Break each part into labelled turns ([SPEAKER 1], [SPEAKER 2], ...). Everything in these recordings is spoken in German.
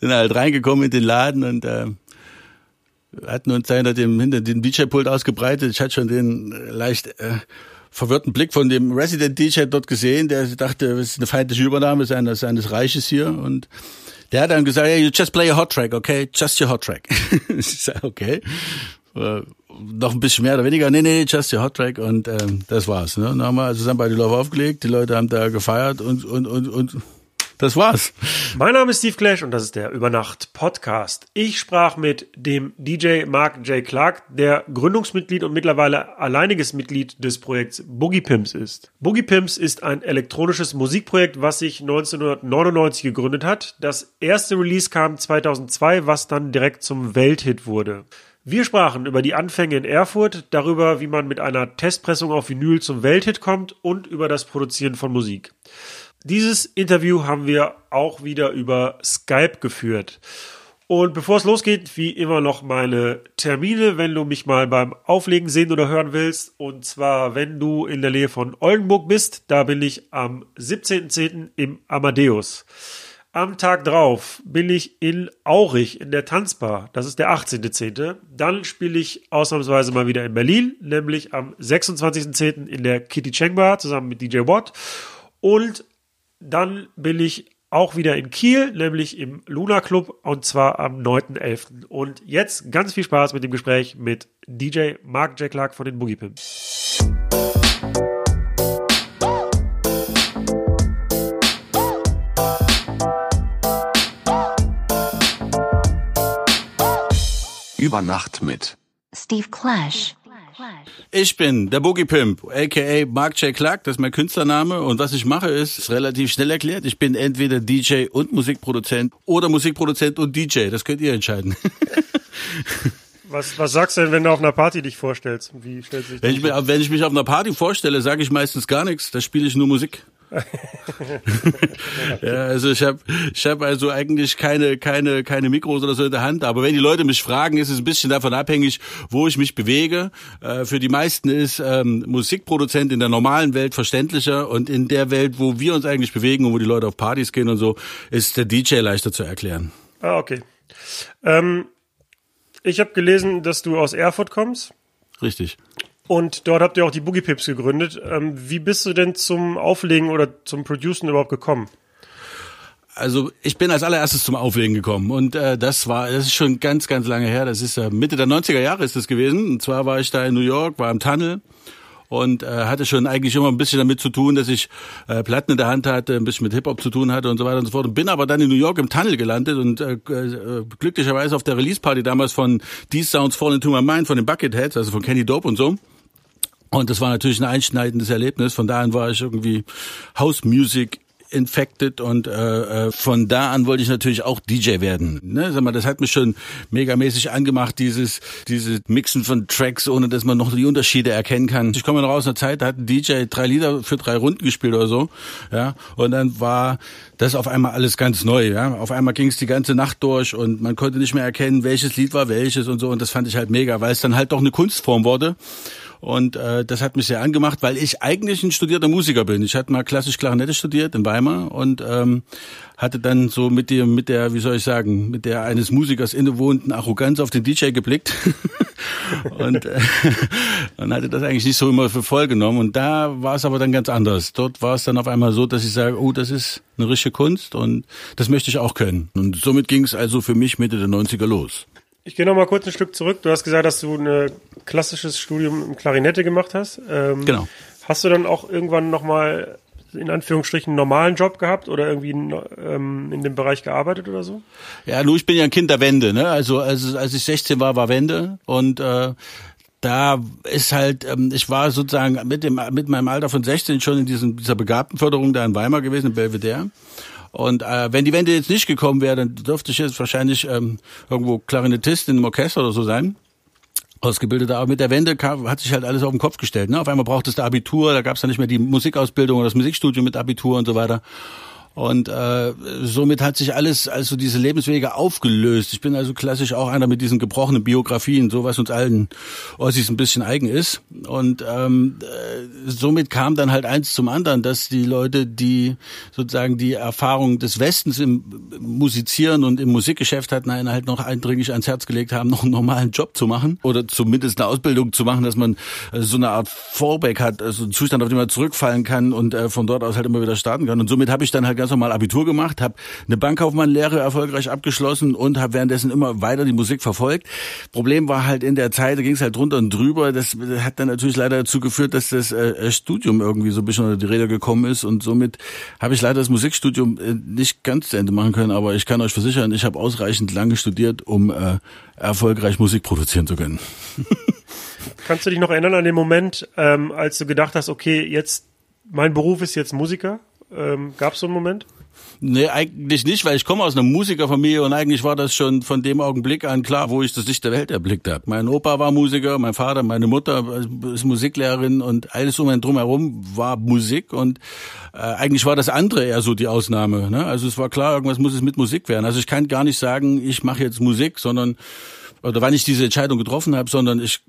[SPEAKER 1] sind halt reingekommen in den Laden und äh, hatten uns hinter dem, hinter dem DJ-Pult ausgebreitet. Ich hatte schon den äh, leicht äh, verwirrten Blick von dem Resident DJ dort gesehen, der dachte, das ist eine feindliche Übernahme seines, seines Reiches hier und der hat dann gesagt, hey, you just play a hot track, okay? Just your hot track. ich sage, okay. Äh, noch ein bisschen mehr oder weniger. Nee, nee, just your hot track und ähm, das war's. Ne? Dann haben wir zusammen bei die Love aufgelegt, die Leute haben da gefeiert und, und, und, und das war's.
[SPEAKER 2] Mein Name ist Steve Clash und das ist der Übernacht Podcast. Ich sprach mit dem DJ Mark J. Clark, der Gründungsmitglied und mittlerweile alleiniges Mitglied des Projekts Boogie Pimps ist. Boogie Pimps ist ein elektronisches Musikprojekt, was sich 1999 gegründet hat. Das erste Release kam 2002, was dann direkt zum Welthit wurde. Wir sprachen über die Anfänge in Erfurt, darüber, wie man mit einer Testpressung auf Vinyl zum Welthit kommt und über das Produzieren von Musik. Dieses Interview haben wir auch wieder über Skype geführt. Und bevor es losgeht, wie immer noch meine Termine, wenn du mich mal beim Auflegen sehen oder hören willst. Und zwar, wenn du in der Nähe von Oldenburg bist, da bin ich am 17.10. im Amadeus. Am Tag drauf bin ich in Aurich in der Tanzbar. Das ist der 18.10. Dann spiele ich ausnahmsweise mal wieder in Berlin, nämlich am 26.10. in der Kitty Cheng Bar zusammen mit DJ Watt. Und dann bin ich auch wieder in Kiel, nämlich im Luna Club und zwar am 9.11. Und jetzt ganz viel Spaß mit dem Gespräch mit DJ Mark J. Clark von den Boogie Pimps.
[SPEAKER 3] Über Nacht mit
[SPEAKER 4] Steve Clash.
[SPEAKER 1] Ich bin der Boogie Pimp, aka Mark J. Clark, das ist mein Künstlername. Und was ich mache, ist, ist relativ schnell erklärt. Ich bin entweder DJ und Musikproduzent oder Musikproduzent und DJ. Das könnt ihr entscheiden.
[SPEAKER 2] Was, was sagst du denn, wenn du auf einer Party dich vorstellst? Wie stellst du dich
[SPEAKER 1] wenn, ich, wenn ich mich auf einer Party vorstelle, sage ich meistens gar nichts. Da spiele ich nur Musik. ja, also ich habe ich hab also eigentlich keine keine keine Mikros oder so in der Hand, aber wenn die Leute mich fragen, ist es ein bisschen davon abhängig, wo ich mich bewege. Äh, für die meisten ist ähm, Musikproduzent in der normalen Welt verständlicher und in der Welt, wo wir uns eigentlich bewegen und wo die Leute auf Partys gehen und so, ist der DJ leichter zu erklären.
[SPEAKER 2] Ah, okay. Ähm, ich habe gelesen, dass du aus Erfurt kommst
[SPEAKER 1] Richtig.
[SPEAKER 2] Und dort habt ihr auch die Boogie Pips gegründet. Ähm, wie bist du denn zum Auflegen oder zum Producen überhaupt gekommen?
[SPEAKER 1] Also ich bin als allererstes zum Auflegen gekommen und äh, das war, das ist schon ganz, ganz lange her. Das ist äh, Mitte der 90er Jahre ist das gewesen. Und zwar war ich da in New York, war im Tunnel und äh, hatte schon eigentlich immer ein bisschen damit zu tun, dass ich äh, Platten in der Hand hatte, ein bisschen mit Hip-Hop zu tun hatte und so weiter und so fort. Und bin aber dann in New York im Tunnel gelandet und äh, äh, glücklicherweise auf der Release-Party damals von These Sounds Fall Into My Mind von den Bucketheads, also von Kenny Dope und so. Und das war natürlich ein einschneidendes Erlebnis. Von da an war ich irgendwie House Music infected und äh, äh, von da an wollte ich natürlich auch DJ werden. Ne? Sag mal, das hat mich schon megamäßig angemacht, dieses dieses Mixen von Tracks, ohne dass man noch die Unterschiede erkennen kann. Ich komme noch aus einer Zeit, da hat ein DJ drei Lieder für drei Runden gespielt oder so, ja, und dann war das auf einmal alles ganz neu. Ja, auf einmal ging es die ganze Nacht durch und man konnte nicht mehr erkennen, welches Lied war welches und so. Und das fand ich halt mega, weil es dann halt doch eine Kunstform wurde. Und äh, das hat mich sehr angemacht, weil ich eigentlich ein studierter Musiker bin. Ich hatte mal klassisch Klarinette studiert in Weimar und ähm, hatte dann so mit dem, mit der, wie soll ich sagen, mit der eines Musikers innewohnten Arroganz auf den DJ geblickt und, äh, und hatte das eigentlich nicht so immer für voll genommen. Und da war es aber dann ganz anders. Dort war es dann auf einmal so, dass ich sage, oh, das ist eine richtige Kunst und das möchte ich auch können. Und somit ging es also für mich Mitte der 90er los.
[SPEAKER 2] Ich gehe noch mal kurz ein Stück zurück. Du hast gesagt, dass du ein klassisches Studium im Klarinette gemacht hast. Ähm,
[SPEAKER 1] Genau.
[SPEAKER 2] Hast du dann auch irgendwann noch mal in Anführungsstrichen einen normalen Job gehabt oder irgendwie ähm, in dem Bereich gearbeitet oder so?
[SPEAKER 1] Ja, nur ich bin ja ein Kind der Wende, ne? Also als, als ich 16 war, war Wende und äh, da ist halt, ähm, ich war sozusagen mit dem mit meinem Alter von 16 schon in diesem, dieser Begabtenförderung da in Weimar gewesen, in Belvedere. Und äh, wenn die Wende jetzt nicht gekommen wäre, dann dürfte ich jetzt wahrscheinlich ähm, irgendwo Klarinettist in einem Orchester oder so sein. Ausgebildet, aber mit der Wende kam, hat sich halt alles auf den Kopf gestellt. Ne? Auf einmal braucht es da Abitur, da gab es dann nicht mehr die Musikausbildung oder das Musikstudium mit Abitur und so weiter. Und äh, somit hat sich alles, also diese Lebenswege aufgelöst. Ich bin also klassisch auch einer mit diesen gebrochenen Biografien, so was uns allen Ossis ein bisschen eigen ist. Und ähm, äh, somit kam dann halt eins zum anderen, dass die Leute, die sozusagen die Erfahrung des Westens im Musizieren und im Musikgeschäft hatten, einen halt noch eindringlich ans Herz gelegt haben, noch einen normalen Job zu machen oder zumindest eine Ausbildung zu machen, dass man äh, so eine Art Fallback hat, also einen Zustand, auf den man zurückfallen kann und äh, von dort aus halt immer wieder starten kann. Und somit habe ich dann halt ganz normal Abitur gemacht, habe eine Bankkaufmannlehre erfolgreich abgeschlossen und habe währenddessen immer weiter die Musik verfolgt. Problem war halt in der Zeit, da ging es halt drunter und drüber. Das hat dann natürlich leider dazu geführt, dass das äh, Studium irgendwie so ein bisschen unter die Räder gekommen ist und somit habe ich leider das Musikstudium äh, nicht ganz zu Ende machen können, aber ich kann euch versichern, ich habe ausreichend lange studiert, um äh, erfolgreich Musik produzieren zu können.
[SPEAKER 2] Kannst du dich noch erinnern an den Moment, ähm, als du gedacht hast, okay, jetzt mein Beruf ist jetzt Musiker? Ähm, Gab es so einen Moment?
[SPEAKER 1] Nee, eigentlich nicht, weil ich komme aus einer Musikerfamilie und eigentlich war das schon von dem Augenblick an klar, wo ich das Licht der Welt erblickt habe. Mein Opa war Musiker, mein Vater, meine Mutter ist Musiklehrerin und alles um einen drumherum war Musik und äh, eigentlich war das andere eher so die Ausnahme. Ne? Also es war klar, irgendwas muss es mit Musik werden. Also ich kann gar nicht sagen, ich mache jetzt Musik, sondern oder wann ich diese Entscheidung getroffen habe, sondern ich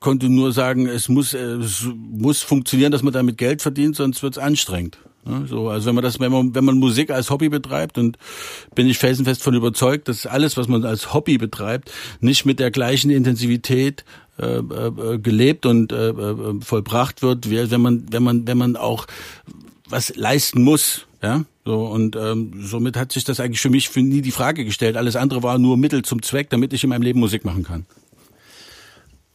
[SPEAKER 1] konnte nur sagen, es muss, es muss funktionieren, dass man damit Geld verdient, sonst wird's anstrengend. So, also wenn man das, wenn man, wenn man Musik als Hobby betreibt, und bin ich felsenfest von überzeugt, dass alles, was man als Hobby betreibt, nicht mit der gleichen Intensivität äh, äh, gelebt und äh, äh vollbracht wird, wie wenn man, wenn man, wenn man auch was leisten muss. Ja, so und ähm, somit hat sich das eigentlich für mich für nie die Frage gestellt. Alles andere war nur Mittel zum Zweck, damit ich in meinem Leben Musik machen kann.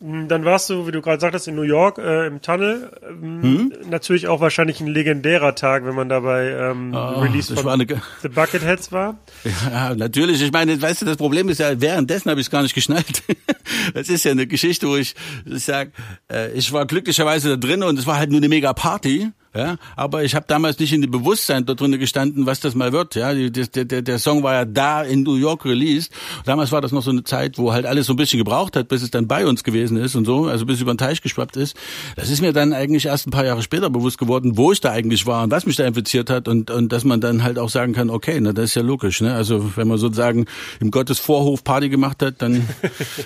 [SPEAKER 2] Dann warst du, wie du gerade sagtest, in New York äh, im Tunnel. Ähm, hm? Natürlich auch wahrscheinlich ein legendärer Tag, wenn man dabei ähm, oh, Release von eine... The Bucketheads war.
[SPEAKER 1] Ja, natürlich. Ich meine, weißt du, das Problem ist ja, währenddessen habe ich es gar nicht geschnallt. das ist ja eine Geschichte, wo ich, ich sag, äh, ich war glücklicherweise da drin und es war halt nur eine mega Party. Ja, aber ich habe damals nicht in dem Bewusstsein da drinnen gestanden, was das mal wird. Ja, der, der, der Song war ja da in New York released. Damals war das noch so eine Zeit, wo halt alles so ein bisschen gebraucht hat, bis es dann bei uns gewesen ist und so, also bis über den Teich geschwappt ist. Das ist mir dann eigentlich erst ein paar Jahre später bewusst geworden, wo ich da eigentlich war und was mich da infiziert hat und und dass man dann halt auch sagen kann, okay, na das ist ja logisch. Ne? Also wenn man sozusagen im Gottes Vorhof Party gemacht hat, dann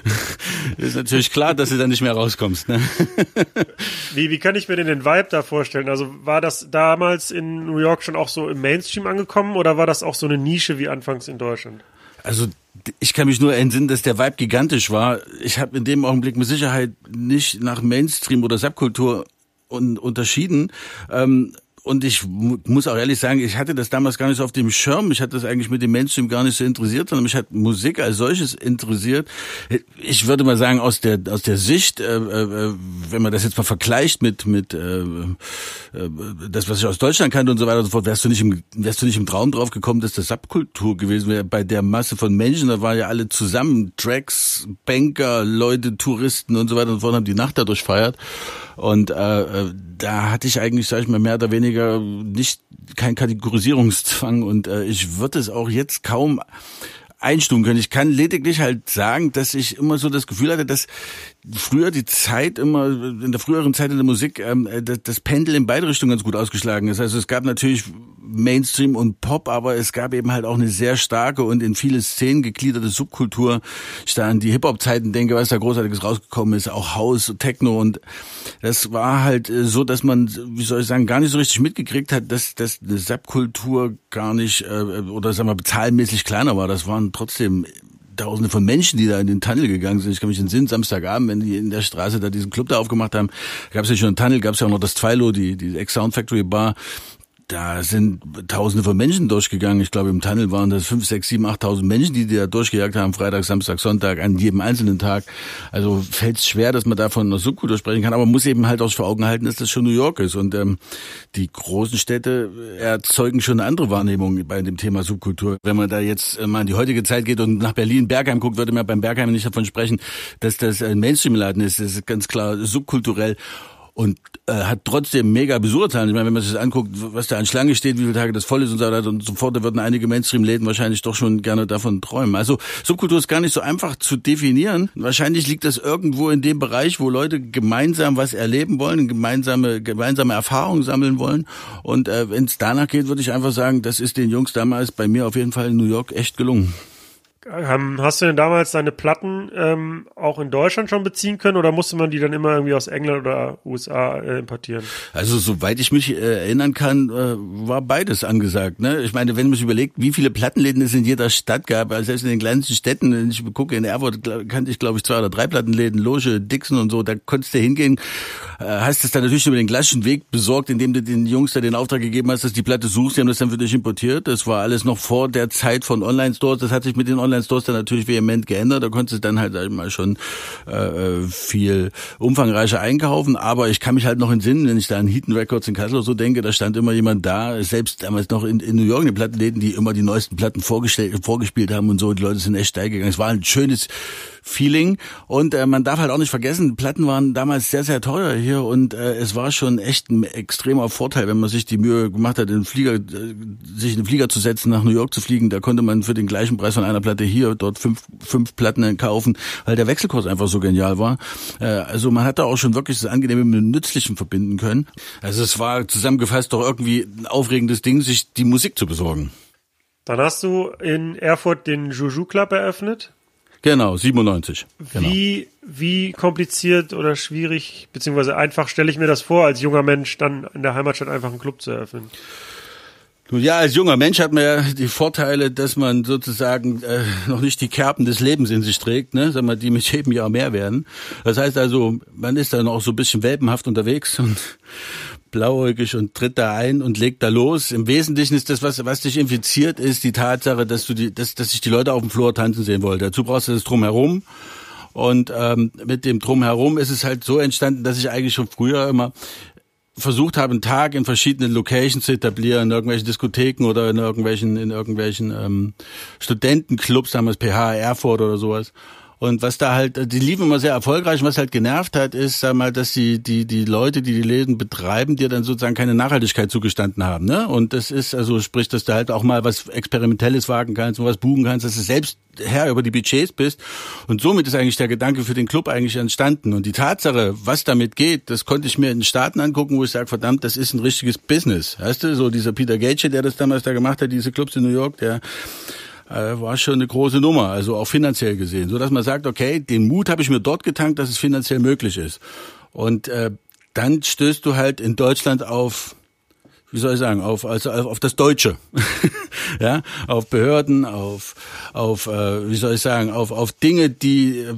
[SPEAKER 1] ist natürlich klar, dass du dann nicht mehr rauskommst. Ne?
[SPEAKER 2] wie wie kann ich mir denn den Vibe da vorstellen? Also war das damals in New York schon auch so im Mainstream angekommen oder war das auch so eine Nische wie anfangs in Deutschland?
[SPEAKER 1] Also ich kann mich nur entsinnen, dass der Vibe gigantisch war. Ich habe in dem Augenblick mit Sicherheit nicht nach Mainstream oder Subkultur un unterschieden. Ähm, und ich muss auch ehrlich sagen, ich hatte das damals gar nicht so auf dem Schirm. Ich hatte das eigentlich mit dem Mainstream gar nicht so interessiert, sondern mich hat Musik als solches interessiert. Ich würde mal sagen, aus der aus der Sicht, äh, äh, wenn man das jetzt mal vergleicht mit mit äh, äh, das, was ich aus Deutschland kannte und so weiter und so fort, wärst du nicht im wärst du nicht im Traum drauf gekommen, dass das Subkultur gewesen wäre. Bei der Masse von Menschen, da waren ja alle zusammen, Tracks, Banker, Leute, Touristen und so weiter und so fort, haben die Nacht dadurch feiert. Und äh, äh, da hatte ich eigentlich, sag ich mal, mehr oder weniger nicht kein Kategorisierungszwang und äh, ich würde es auch jetzt kaum einstufen können. Ich kann lediglich halt sagen, dass ich immer so das Gefühl hatte, dass früher die Zeit immer, in der früheren Zeit in der Musik, ähm, das, das Pendel in beide Richtungen ganz gut ausgeschlagen ist. Also es gab natürlich Mainstream und Pop, aber es gab eben halt auch eine sehr starke und in viele Szenen gegliederte Subkultur. Ich da an die Hip-Hop-Zeiten denke, was da großartiges rausgekommen ist, auch House, Techno und das war halt äh, so, dass man, wie soll ich sagen, gar nicht so richtig mitgekriegt hat, dass, dass eine Subkultur gar nicht, äh, oder sagen wir, bezahlmäßig kleiner war. Das waren trotzdem Tausende von Menschen, die da in den Tunnel gegangen sind. Ich kann mich in Sinn, Samstagabend, wenn die in der Straße da diesen Club da aufgemacht haben, gab es ja schon einen Tunnel, gab es ja auch noch das Twilo, die, die Ex-Sound Factory Bar da sind Tausende von Menschen durchgegangen. Ich glaube, im Tunnel waren das fünf, sechs, sieben, achttausend Menschen, die da durchgejagt haben, Freitag, Samstag, Sonntag, an jedem einzelnen Tag. Also fällt es schwer, dass man davon einer Subkultur sprechen kann, aber man muss eben halt auch vor Augen halten, dass das schon New York ist. Und ähm, die großen Städte erzeugen schon eine andere Wahrnehmung bei dem Thema Subkultur. Wenn man da jetzt äh, mal in die heutige Zeit geht und nach Berlin, Bergheim guckt, würde man beim Bergheim nicht davon sprechen, dass das ein Mainstream-Laden ist. Das ist ganz klar subkulturell. Und äh, hat trotzdem mega Besucherzahlen. Ich meine, wenn man sich das anguckt, was da an Schlange steht, wie viele Tage das voll ist und so weiter und so fort, da würden einige Mainstream-Läden wahrscheinlich doch schon gerne davon träumen. Also Subkultur ist gar nicht so einfach zu definieren. Wahrscheinlich liegt das irgendwo in dem Bereich, wo Leute gemeinsam was erleben wollen, gemeinsame gemeinsame Erfahrungen sammeln wollen. Und äh, wenn es danach geht, würde ich einfach sagen, das ist den Jungs damals bei mir auf jeden Fall in New York echt gelungen.
[SPEAKER 2] Ähm, hast du denn damals deine Platten ähm, auch in Deutschland schon beziehen können oder musste man die dann immer irgendwie aus England oder USA äh, importieren?
[SPEAKER 1] Also soweit ich mich äh, erinnern kann, äh, war beides angesagt. Ne? Ich meine, wenn man sich überlegt, wie viele Plattenläden es in jeder Stadt gab, also selbst in den kleinsten Städten, wenn ich gucke, in Erfurt kannte ich glaube ich zwei oder drei Plattenläden, Loge, Dixon und so, da konntest du hingehen, äh, hast es dann natürlich über den klassischen Weg besorgt, indem du den Jungs da den Auftrag gegeben hast, dass die Platte suchst, die haben das dann für dich importiert. Das war alles noch vor der Zeit von Online-Stores, das hat sich mit den Online Online-Stores dann natürlich vehement geändert. Da konntest du dann halt mal schon äh, viel umfangreicher einkaufen. Aber ich kann mich halt noch entsinnen, wenn ich da an Heaton Records in Kassel so denke, da stand immer jemand da, selbst damals noch in, in New York, in den Plattenläden, die immer die neuesten Platten vorgestellt, vorgespielt haben und so. Die Leute sind echt steil gegangen. Es war ein schönes Feeling. Und äh, man darf halt auch nicht vergessen, Platten waren damals sehr, sehr teuer hier und äh, es war schon echt ein extremer Vorteil, wenn man sich die Mühe gemacht hat, in den Flieger, äh, sich in den Flieger zu setzen, nach New York zu fliegen. Da konnte man für den gleichen Preis von einer Platte hier dort fünf, fünf Platten kaufen, weil der Wechselkurs einfach so genial war. Äh, also man hat da auch schon wirklich das Angenehme mit dem Nützlichen verbinden können. Also es war zusammengefasst doch irgendwie ein aufregendes Ding, sich die Musik zu besorgen.
[SPEAKER 2] Dann hast du in Erfurt den Juju Club eröffnet.
[SPEAKER 1] Genau, 97. Genau.
[SPEAKER 2] Wie, wie kompliziert oder schwierig, beziehungsweise einfach stelle ich mir das vor, als junger Mensch dann in der Heimatstadt einfach einen Club zu eröffnen?
[SPEAKER 1] Nun ja, als junger Mensch hat man ja die Vorteile, dass man sozusagen äh, noch nicht die Kerben des Lebens in sich trägt, ne? Sag mal, die mit jedem Jahr mehr werden. Das heißt also, man ist dann auch so ein bisschen welpenhaft unterwegs und blauäugig und tritt da ein und legt da los. Im Wesentlichen ist das, was, was dich infiziert, ist die Tatsache, dass du die, dass, dass ich die Leute auf dem Flur tanzen sehen wollte. Dazu brauchst du das drumherum. Und ähm, mit dem drumherum ist es halt so entstanden, dass ich eigentlich schon früher immer versucht habe, einen Tag in verschiedenen Locations zu etablieren, in irgendwelchen Diskotheken oder in irgendwelchen, in irgendwelchen ähm, Studentenclubs, damals PH Erfurt oder sowas. Und was da halt, die liefen immer sehr erfolgreich. Was halt genervt hat, ist, sag mal, dass die, die, die Leute, die die Läden betreiben, dir dann sozusagen keine Nachhaltigkeit zugestanden haben, ne? Und das ist, also sprich, dass du halt auch mal was Experimentelles wagen kannst und was buchen kannst, dass du selbst Herr über die Budgets bist. Und somit ist eigentlich der Gedanke für den Club eigentlich entstanden. Und die Tatsache, was damit geht, das konnte ich mir in Staaten angucken, wo ich sage, verdammt, das ist ein richtiges Business. Weißt du, so dieser Peter Gage, der das damals da gemacht hat, diese Clubs in New York, der äh, war schon eine große Nummer, also auch finanziell gesehen, so dass man sagt, okay, den Mut habe ich mir dort getankt, dass es finanziell möglich ist. Und äh, dann stößt du halt in Deutschland auf wie soll ich sagen, auf, also auf das Deutsche, ja, auf Behörden, auf, auf, äh, wie soll ich sagen, auf, auf Dinge, die äh,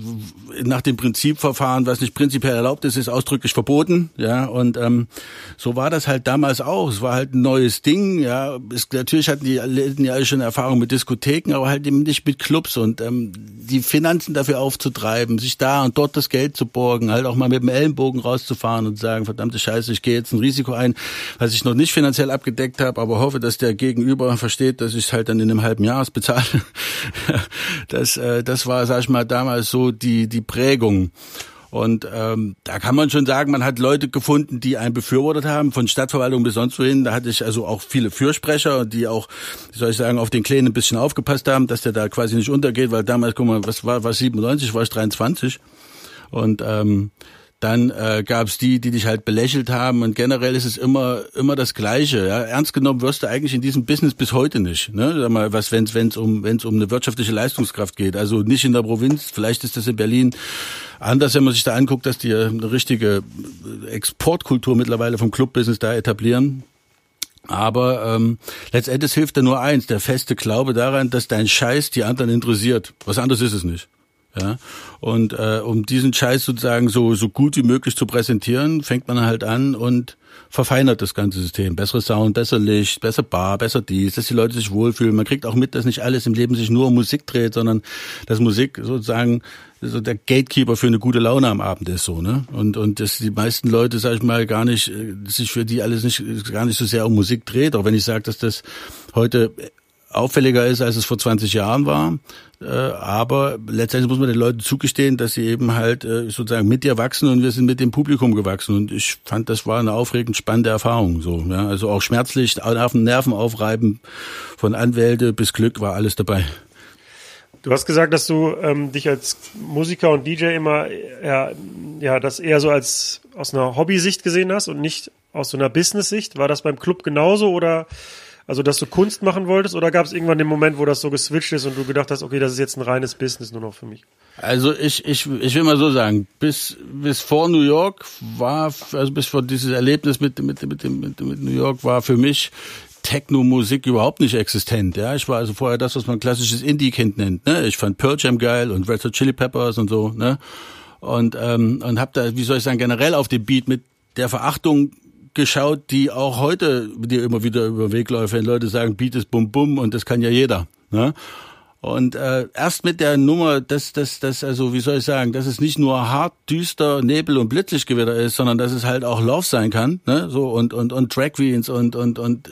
[SPEAKER 1] nach dem Prinzipverfahren, was nicht prinzipiell erlaubt ist, ist ausdrücklich verboten, ja, und ähm, so war das halt damals auch. Es war halt ein neues Ding, ja. Es, natürlich hatten die hatten ja alle schon Erfahrung mit Diskotheken, aber halt eben nicht mit Clubs und ähm, die Finanzen dafür aufzutreiben, sich da und dort das Geld zu borgen, halt auch mal mit dem Ellenbogen rauszufahren und sagen, verdammte Scheiße, ich gehe jetzt ein Risiko ein, was ich noch nicht finanziell abgedeckt habe, aber hoffe, dass der Gegenüber versteht, dass ich halt dann in einem halben Jahr bezahle. das, äh, das war, sag ich mal, damals so die, die Prägung. Und ähm, da kann man schon sagen, man hat Leute gefunden, die einen befürwortet haben, von Stadtverwaltung bis sonst wohin. Da hatte ich also auch viele Fürsprecher, die auch, wie soll ich sagen, auf den Kleinen ein bisschen aufgepasst haben, dass der da quasi nicht untergeht, weil damals, guck mal, was war, was 97, war ich 23. Und ähm, dann äh, gab es die, die dich halt belächelt haben und generell ist es immer immer das Gleiche. Ja? Ernst genommen wirst du eigentlich in diesem Business bis heute nicht. Ne? Sag mal, was wenn es um wenn es um eine wirtschaftliche Leistungskraft geht. Also nicht in der Provinz. Vielleicht ist das in Berlin anders, wenn man sich da anguckt, dass die eine richtige Exportkultur mittlerweile vom Clubbusiness da etablieren. Aber ähm, letztendlich hilft da nur eins, der feste Glaube daran, dass dein Scheiß die anderen interessiert. Was anderes ist es nicht. Ja? Und äh, um diesen Scheiß sozusagen so, so gut wie möglich zu präsentieren, fängt man halt an und verfeinert das ganze System. Bessere Sound, besser Licht, besser Bar, besser dies, dass die Leute sich wohlfühlen. Man kriegt auch mit, dass nicht alles im Leben sich nur um Musik dreht, sondern dass Musik sozusagen so der Gatekeeper für eine gute Laune am Abend ist so, ne? Und und dass die meisten Leute, sag ich mal, gar nicht sich für die alles nicht gar nicht so sehr um Musik dreht, auch wenn ich sage, dass das heute auffälliger ist, als es vor 20 Jahren war. Äh, aber letztendlich muss man den Leuten zugestehen, dass sie eben halt äh, sozusagen mit dir wachsen und wir sind mit dem Publikum gewachsen. Und ich fand, das war eine aufregend spannende Erfahrung. So, ja, also auch schmerzlich, Nerven, Nerven aufreiben, von Anwälte bis Glück war alles dabei.
[SPEAKER 2] Du hast gesagt, dass du ähm, dich als Musiker und DJ immer ja, ja, das eher so als aus einer Hobbysicht gesehen hast und nicht aus so einer Business-Sicht. War das beim Club genauso oder also, dass du Kunst machen wolltest oder gab es irgendwann den Moment, wo das so geswitcht ist und du gedacht hast, okay, das ist jetzt ein reines Business nur noch für mich?
[SPEAKER 1] Also ich, ich, ich will mal so sagen, bis, bis vor New York war, also bis vor dieses Erlebnis mit, mit, mit, mit, mit New York war für mich Techno-Musik überhaupt nicht existent. Ja, ich war also vorher das, was man klassisches Indie-Kind nennt. Ne? Ich fand Pearl Jam geil und Red Hot Chili Peppers und so. Ne? Und ähm, und hab da, wie soll ich sagen, generell auf dem Beat mit der Verachtung geschaut, die auch heute dir immer wieder über den Weg läuft, wenn Leute sagen, Beat ist bum bum und das kann ja jeder. Ne? Und äh, erst mit der Nummer, dass das, das, also wie soll ich sagen, dass es nicht nur hart, düster, Nebel und Blitzlichtgewitter ist, sondern dass es halt auch Love sein kann, ne? So und und und Drag Queens und und und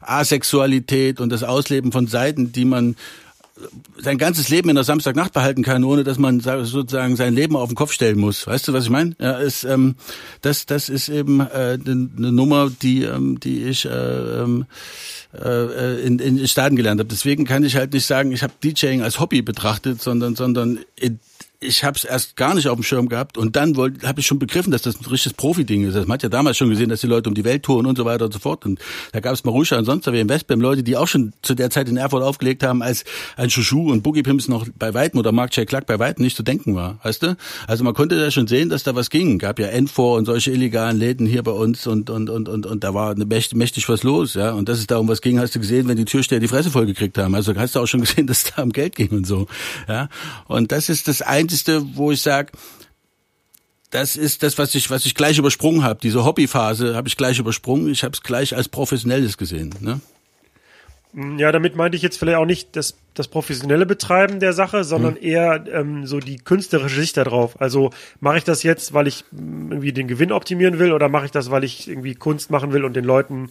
[SPEAKER 1] Asexualität und das Ausleben von Seiten, die man sein ganzes Leben in der Samstagnacht behalten kann, ohne dass man sozusagen sein Leben auf den Kopf stellen muss. Weißt du, was ich meine? Ja, ist, ähm, das, das ist eben äh, eine Nummer, die, ähm, die ich äh, ähm, äh, in, in Staaten gelernt habe. Deswegen kann ich halt nicht sagen, ich habe DJing als Hobby betrachtet, sondern, sondern in, ich habe es erst gar nicht auf dem Schirm gehabt und dann habe ich schon begriffen, dass das ein richtiges Profi-Ding ist. Man hat ja damals schon gesehen, dass die Leute um die Welt touren und so weiter und so fort. Und da gab es Marusha und sonst wie im Westbam Leute, die auch schon zu der Zeit in Erfurt aufgelegt haben, als ein Chouchou und Boogie Pimps noch bei Weitem oder Mark J. Clark bei Weitem nicht zu denken war. Weißt du? Also man konnte da schon sehen, dass da was ging. Gab ja N4 und solche illegalen Läden hier bei uns und und und und, und da war mächtig, was los. ja. Und dass es da um was ging, hast du gesehen, wenn die Türsteher die Fresse voll gekriegt haben. Also hast du auch schon gesehen, dass es da um Geld ging und so. ja. Und das ist das Einzige, wo ich sage, das ist das, was ich, was ich gleich übersprungen habe. Diese Hobbyphase habe ich gleich übersprungen. Ich habe es gleich als professionelles gesehen. Ne?
[SPEAKER 2] Ja, damit meinte ich jetzt vielleicht auch nicht das, das professionelle Betreiben der Sache, sondern hm. eher ähm, so die künstlerische Sicht darauf. Also mache ich das jetzt, weil ich irgendwie den Gewinn optimieren will oder mache ich das, weil ich irgendwie Kunst machen will und den Leuten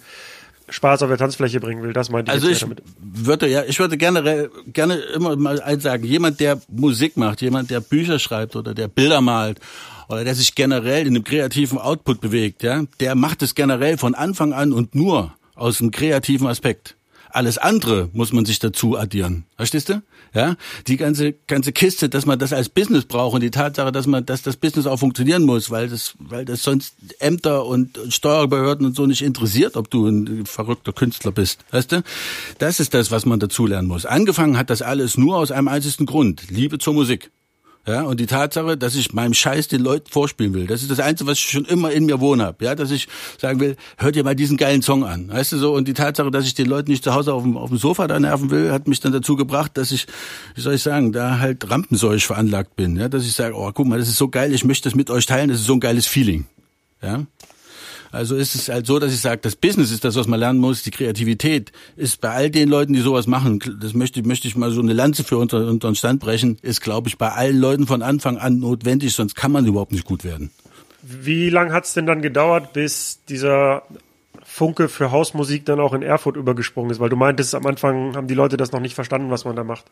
[SPEAKER 2] Spaß auf der Tanzfläche bringen will. Das meinte
[SPEAKER 1] ich
[SPEAKER 2] also
[SPEAKER 1] ich damit. würde ja, ich würde gerne gerne immer mal eins sagen: Jemand, der Musik macht, jemand, der Bücher schreibt oder der Bilder malt oder der sich generell in einem kreativen Output bewegt, ja, der macht es generell von Anfang an und nur aus einem kreativen Aspekt. Alles andere muss man sich dazu addieren. Verstehst du? Ja, die ganze ganze Kiste, dass man das als Business braucht und die Tatsache, dass man, dass das Business auch funktionieren muss, weil das, weil das sonst Ämter und Steuerbehörden und so nicht interessiert, ob du ein verrückter Künstler bist. Weißt du? Das ist das, was man dazu lernen muss. Angefangen hat das alles nur aus einem einzigen Grund: Liebe zur Musik. Ja, und die Tatsache, dass ich meinem Scheiß den Leuten vorspielen will, das ist das Einzige, was ich schon immer in mir wohnen habe. Ja, dass ich sagen will, hört ihr mal diesen geilen Song an. Weißt du so? Und die Tatsache, dass ich den Leuten nicht zu Hause auf dem, auf dem Sofa da nerven will, hat mich dann dazu gebracht, dass ich, wie soll ich sagen, da halt rampenseuch veranlagt bin. Ja, dass ich sage, oh, guck mal, das ist so geil, ich möchte das mit euch teilen, das ist so ein geiles Feeling. Ja. Also ist es halt so, dass ich sage, das Business ist das, was man lernen muss. Die Kreativität ist bei all den Leuten, die sowas machen, das möchte, möchte ich mal so eine Lanze für unseren, unseren Stand brechen, ist, glaube ich, bei allen Leuten von Anfang an notwendig, sonst kann man überhaupt nicht gut werden.
[SPEAKER 2] Wie lang hat es denn dann gedauert, bis dieser Funke für Hausmusik dann auch in Erfurt übergesprungen ist? Weil du meintest, am Anfang haben die Leute das noch nicht verstanden, was man da macht.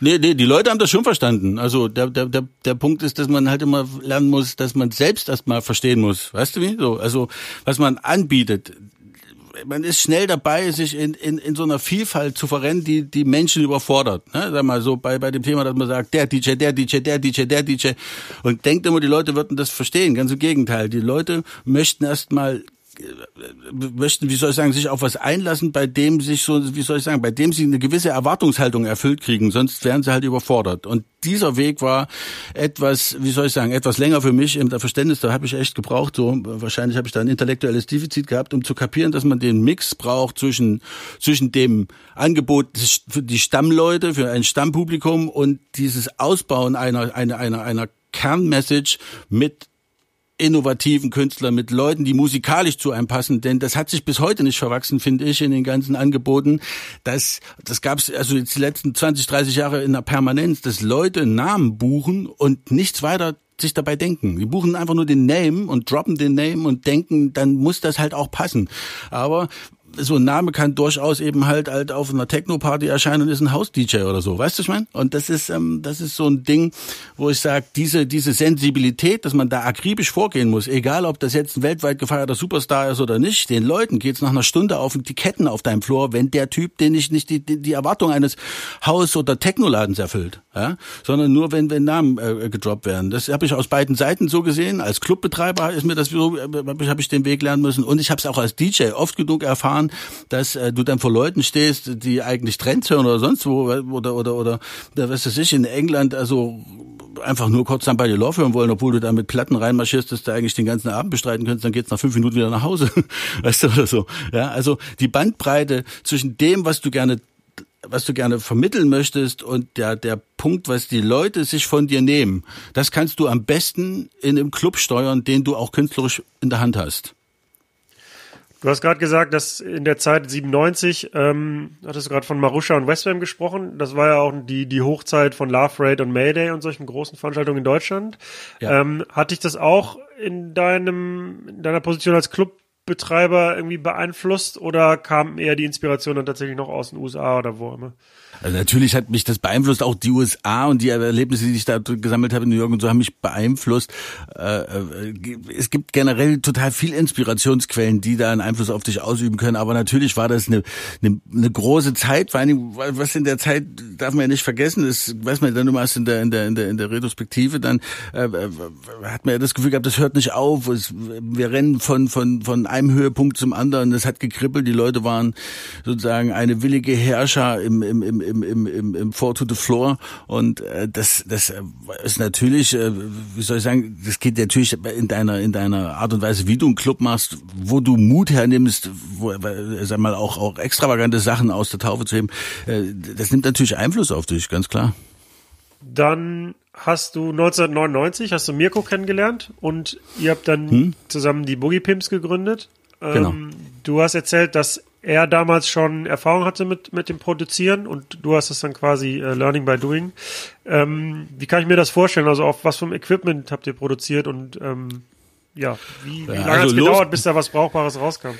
[SPEAKER 1] Nee, nee, die Leute haben das schon verstanden. Also der, der, der, der Punkt ist, dass man halt immer lernen muss, dass man selbst erstmal verstehen muss. Weißt du wie? So, also was man anbietet. Man ist schnell dabei, sich in, in, in so einer Vielfalt zu verrennen, die die Menschen überfordert. Ne? Sag mal so bei, bei dem Thema, dass man sagt, der DJ, der DJ, der DJ, der DJ und denkt immer, die Leute würden das verstehen. Ganz im Gegenteil. Die Leute möchten erstmal möchten, wie soll ich sagen, sich auf was einlassen, bei dem sich so, wie soll ich sagen, bei dem sie eine gewisse Erwartungshaltung erfüllt kriegen, sonst wären sie halt überfordert. Und dieser Weg war etwas, wie soll ich sagen, etwas länger für mich im Verständnis, da habe ich echt gebraucht, so wahrscheinlich habe ich da ein intellektuelles Defizit gehabt, um zu kapieren, dass man den Mix braucht zwischen zwischen dem Angebot für die Stammleute, für ein Stammpublikum und dieses Ausbauen einer einer einer einer Kernmessage mit innovativen Künstler, mit Leuten, die musikalisch zu einem passen, denn das hat sich bis heute nicht verwachsen, finde ich, in den ganzen Angeboten. Das, das gab es also jetzt die letzten 20, 30 Jahre in der Permanenz, dass Leute Namen buchen und nichts weiter sich dabei denken. Die buchen einfach nur den Name und droppen den Name und denken, dann muss das halt auch passen. Aber so ein Name kann durchaus eben halt halt auf einer Techno-Party erscheinen und ist ein House-DJ oder so, weißt du, ich meine? Und das ist, ähm, das ist so ein Ding, wo ich sage, diese, diese Sensibilität, dass man da akribisch vorgehen muss, egal ob das jetzt ein weltweit gefeierter Superstar ist oder nicht, den Leuten geht's nach einer Stunde auf die Ketten auf deinem Floor, wenn der Typ, den ich nicht die, die, die Erwartung eines Haus- oder Technoladens erfüllt, ja? sondern nur wenn, wenn Namen äh, gedroppt werden. Das habe ich aus beiden Seiten so gesehen. Als Clubbetreiber ist mir das so, äh, habe ich den Weg lernen müssen und ich habe es auch als DJ oft genug erfahren, dass äh, du dann vor Leuten stehst, die eigentlich Trends hören oder sonst wo oder oder oder, was weiß ich in England also einfach nur kurz dann bei dir Love wollen, obwohl du da mit Platten reinmarschierst, dass du eigentlich den ganzen Abend bestreiten könntest, dann geht's nach fünf Minuten wieder nach Hause, weißt du oder so. Ja, also die Bandbreite zwischen dem, was du gerne was du gerne vermitteln möchtest und der, der Punkt, was die Leute sich von dir nehmen, das kannst du am besten in einem Club steuern, den du auch künstlerisch in der Hand hast.
[SPEAKER 2] Du hast gerade gesagt, dass in der Zeit 97, ähm, hattest du gerade von Marusha und Westbam gesprochen. Das war ja auch die, die Hochzeit von Love Raid und Mayday und solchen großen Veranstaltungen in Deutschland. Ja. Ähm, hatte ich das auch in deinem, in deiner Position als Clubbetreiber irgendwie beeinflusst oder kam eher die Inspiration dann tatsächlich noch aus den USA oder wo immer?
[SPEAKER 1] Also natürlich hat mich das beeinflusst, auch die USA und die Erlebnisse, die ich da gesammelt habe in New York und so, haben mich beeinflusst. Äh, äh, es gibt generell total viel Inspirationsquellen, die da einen Einfluss auf dich ausüben können, aber natürlich war das eine, eine, eine große Zeit, vor allem, was in der Zeit darf man ja nicht vergessen, das weiß man dann immer erst in der, in der, in der, in der Retrospektive, dann äh, hat man ja das Gefühl gehabt, das hört nicht auf, es, wir rennen von, von, von einem Höhepunkt zum anderen, das hat gekribbelt, die Leute waren sozusagen eine willige Herrscher im, im, im im, im, im, im Four to the Floor. Und äh, das, das ist natürlich, äh, wie soll ich sagen, das geht natürlich in deiner, in deiner Art und Weise, wie du einen Club machst, wo du Mut hernimmst, wo, sag mal, auch, auch extravagante Sachen aus der Taufe zu heben. Äh, das nimmt natürlich Einfluss auf dich, ganz klar.
[SPEAKER 2] Dann hast du 1999 hast du Mirko kennengelernt und ihr habt dann hm? zusammen die Boogie Pimps gegründet. Genau. Ähm, du hast erzählt, dass er damals schon Erfahrung hatte mit, mit dem Produzieren und du hast es dann quasi äh, Learning by Doing. Ähm, wie kann ich mir das vorstellen? Also auf was für ein Equipment habt ihr produziert und ähm, ja, wie, wie lange also hat es gedauert, bis da was Brauchbares rauskam?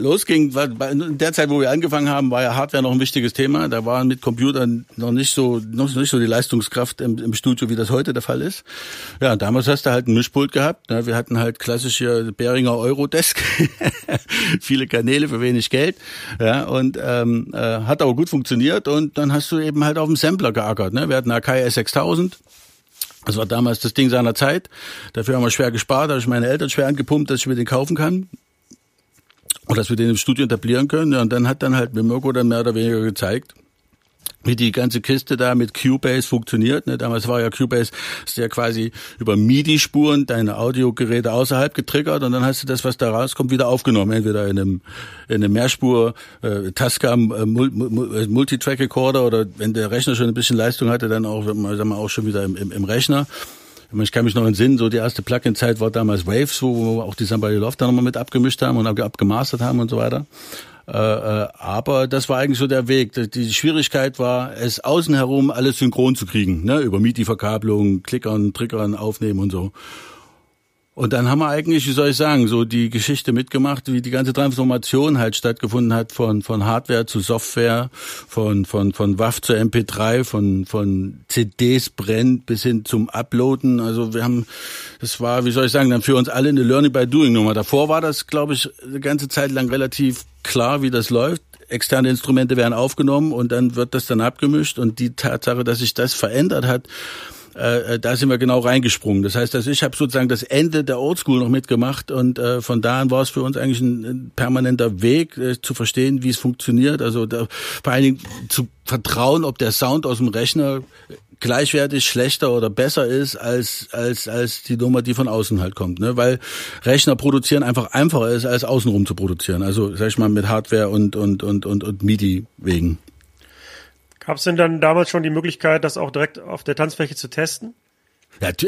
[SPEAKER 1] Losging, in der Zeit, wo wir angefangen haben, war ja Hardware noch ein wichtiges Thema. Da war mit Computern noch nicht so, noch nicht so die Leistungskraft im, im Studio, wie das heute der Fall ist. Ja, damals hast du halt ein Mischpult gehabt. Ne? Wir hatten halt klassische Behringer Eurodesk. Viele Kanäle für wenig Geld. Ja, und ähm, äh, hat aber gut funktioniert. Und dann hast du eben halt auf dem Sampler geackert. Ne? Wir hatten Akai S6000. Das war damals das Ding seiner Zeit. Dafür haben wir schwer gespart, da habe ich meine Eltern schwer angepumpt, dass ich mir den kaufen kann. Und dass wir den im Studio etablieren können. Ja, und dann hat dann halt Mirko dann mehr oder weniger gezeigt, wie die ganze Kiste da mit Cubase funktioniert. Ne? Damals war ja Cubase ja quasi über MIDI-Spuren deine Audiogeräte außerhalb getriggert und dann hast du das, was da rauskommt, wieder aufgenommen. Entweder in einem, in einem Mehrspur äh, Tascam äh, Multitrack-Recorder oder wenn der Rechner schon ein bisschen Leistung hatte, dann auch, sagen wir, auch schon wieder im, im, im Rechner. Ich kann mich noch entsinnen, so die erste Plugin-Zeit war damals Waves, wo wir auch die Somebody Love da nochmal mit abgemischt haben und abgemastert haben und so weiter. Äh, äh, aber das war eigentlich so der Weg. Die Schwierigkeit war, es außen herum alles synchron zu kriegen, ne? über MIDI-Verkabelung, Klickern, Triggern, aufnehmen und so. Und dann haben wir eigentlich, wie soll ich sagen, so die Geschichte mitgemacht, wie die ganze Transformation halt stattgefunden hat von, von Hardware zu Software, von, von, von WAV zu MP3, von, von CDs brennt bis hin zum Uploaden. Also wir haben, das war, wie soll ich sagen, dann für uns alle eine Learning by Doing Nummer. Davor war das, glaube ich, eine ganze Zeit lang relativ klar, wie das läuft externe Instrumente werden aufgenommen und dann wird das dann abgemischt und die Tatsache, dass sich das verändert hat, äh, äh, da sind wir genau reingesprungen. Das heißt, dass ich habe sozusagen das Ende der Oldschool noch mitgemacht und äh, von da an war es für uns eigentlich ein, ein permanenter Weg äh, zu verstehen, wie es funktioniert. Also da, vor allen Dingen zu vertrauen, ob der Sound aus dem Rechner gleichwertig schlechter oder besser ist als als als die Nummer, die von außen halt kommt, ne? Weil Rechner produzieren einfach einfacher ist als außenrum zu produzieren. Also sag ich mal mit Hardware und und und und und MIDI wegen.
[SPEAKER 2] Gab es denn dann damals schon die Möglichkeit, das auch direkt auf der Tanzfläche zu testen?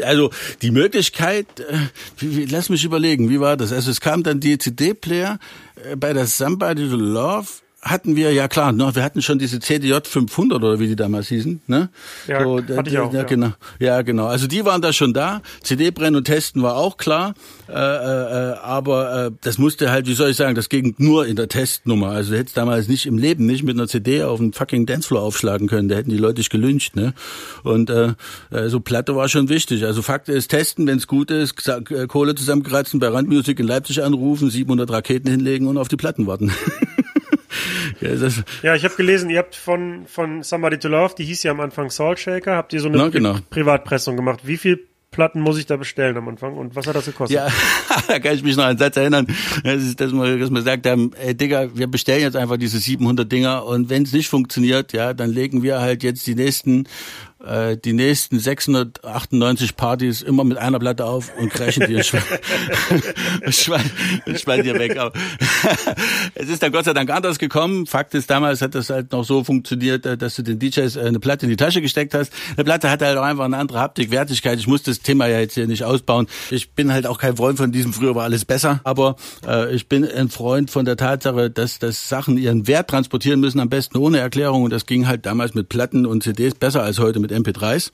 [SPEAKER 1] Also die Möglichkeit, äh, wie, lass mich überlegen, wie war das? Also es kam dann die CD-Player äh, bei der Somebody to Love hatten wir, ja klar, ne, wir hatten schon diese CDJ 500 oder wie die damals hießen, ne?
[SPEAKER 2] Ja,
[SPEAKER 1] so,
[SPEAKER 2] hatte ich auch,
[SPEAKER 1] ja,
[SPEAKER 2] ja.
[SPEAKER 1] genau. Ja, genau. Also die waren da schon da. CD brennen und testen war auch klar, äh, äh, aber äh, das musste halt, wie soll ich sagen, das ging nur in der Testnummer. Also du hättest damals nicht im Leben nicht mit einer CD auf einen fucking Dancefloor aufschlagen können. Da hätten die Leute dich gelyncht, ne? Und äh, äh, so Platte war schon wichtig. Also Fakt ist, testen, wenn es gut ist, äh, Kohle zusammenkratzen, bei Randmusik in Leipzig anrufen, 700 Raketen hinlegen und auf die Platten warten. ja,
[SPEAKER 2] ich habe gelesen, ihr habt von, von Somebody to Love, die hieß ja am Anfang Salt Shaker, habt ihr so eine
[SPEAKER 1] Na, genau.
[SPEAKER 2] Privatpressung gemacht. Wie viel Platten muss ich da bestellen am Anfang und was hat das gekostet?
[SPEAKER 1] Ja, da kann ich mich noch an einen Satz erinnern. Das ist, dass wir, dass wir gesagt haben, ey Digga, wir bestellen jetzt einfach diese 700 Dinger und wenn es nicht funktioniert, ja, dann legen wir halt jetzt die nächsten äh, die nächsten 698 Partys immer mit einer Platte auf und crashen die Schwein, Schwein, Schwein dir weg. Es ist dann Gott sei Dank anders gekommen. Fakt ist, damals hat das halt noch so funktioniert, äh, dass du den DJs äh, eine Platte in die Tasche gesteckt hast. Eine Platte hat halt auch einfach eine andere Haptik, Wertigkeit. Ich muss das Thema ja jetzt hier nicht ausbauen. Ich bin halt auch kein Freund von diesem, früher war alles besser. Aber äh, ich bin ein Freund von der Tatsache, dass, dass Sachen ihren Wert transportieren müssen, am besten ohne Erklärung. Und das ging halt damals mit Platten und CDs besser als heute mit MP3s.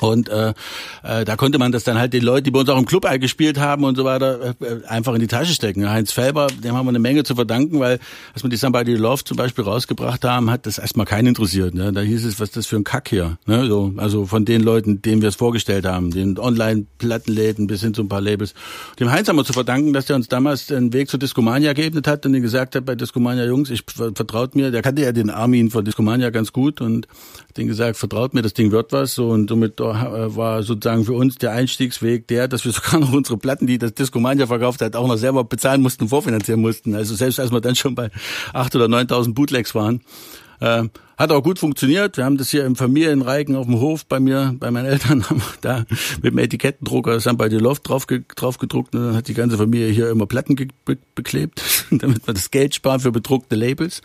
[SPEAKER 1] Und äh, äh, da konnte man das dann halt den Leuten, die bei uns auch im Club gespielt haben und so weiter, äh, einfach in die Tasche stecken. Heinz Felber, dem haben wir eine Menge zu verdanken, weil als wir die Somebody Love zum Beispiel rausgebracht haben, hat das erstmal keinen interessiert. Ne? Da hieß es, was ist das für ein Kack hier? Ne? So, also von den Leuten, denen wir es vorgestellt haben, den Online-Plattenläden bis hin zu ein paar Labels. Dem Heinz haben wir zu verdanken, dass der uns damals den Weg zur Discomania geebnet hat und den gesagt hat bei Discomania Jungs, ich vertraut mir, der kannte ja den Armin von Discomania ganz gut und hat den gesagt, vertraut mir, das Ding wird was. So und somit äh, war sozusagen für uns der Einstiegsweg der, dass wir sogar noch unsere Platten, die das Discomania verkauft hat, auch noch selber bezahlen mussten, vorfinanzieren mussten. Also selbst als wir dann schon bei 8.000 oder 9.000 Bootlegs waren. Äh, hat auch gut funktioniert. Wir haben das hier im Familienreigen auf dem Hof bei mir, bei meinen Eltern, haben da mit dem Etikettendrucker Somebody Love drauf, ge drauf gedruckt und dann hat die ganze Familie hier immer Platten be beklebt, damit wir das Geld sparen für bedruckte Labels.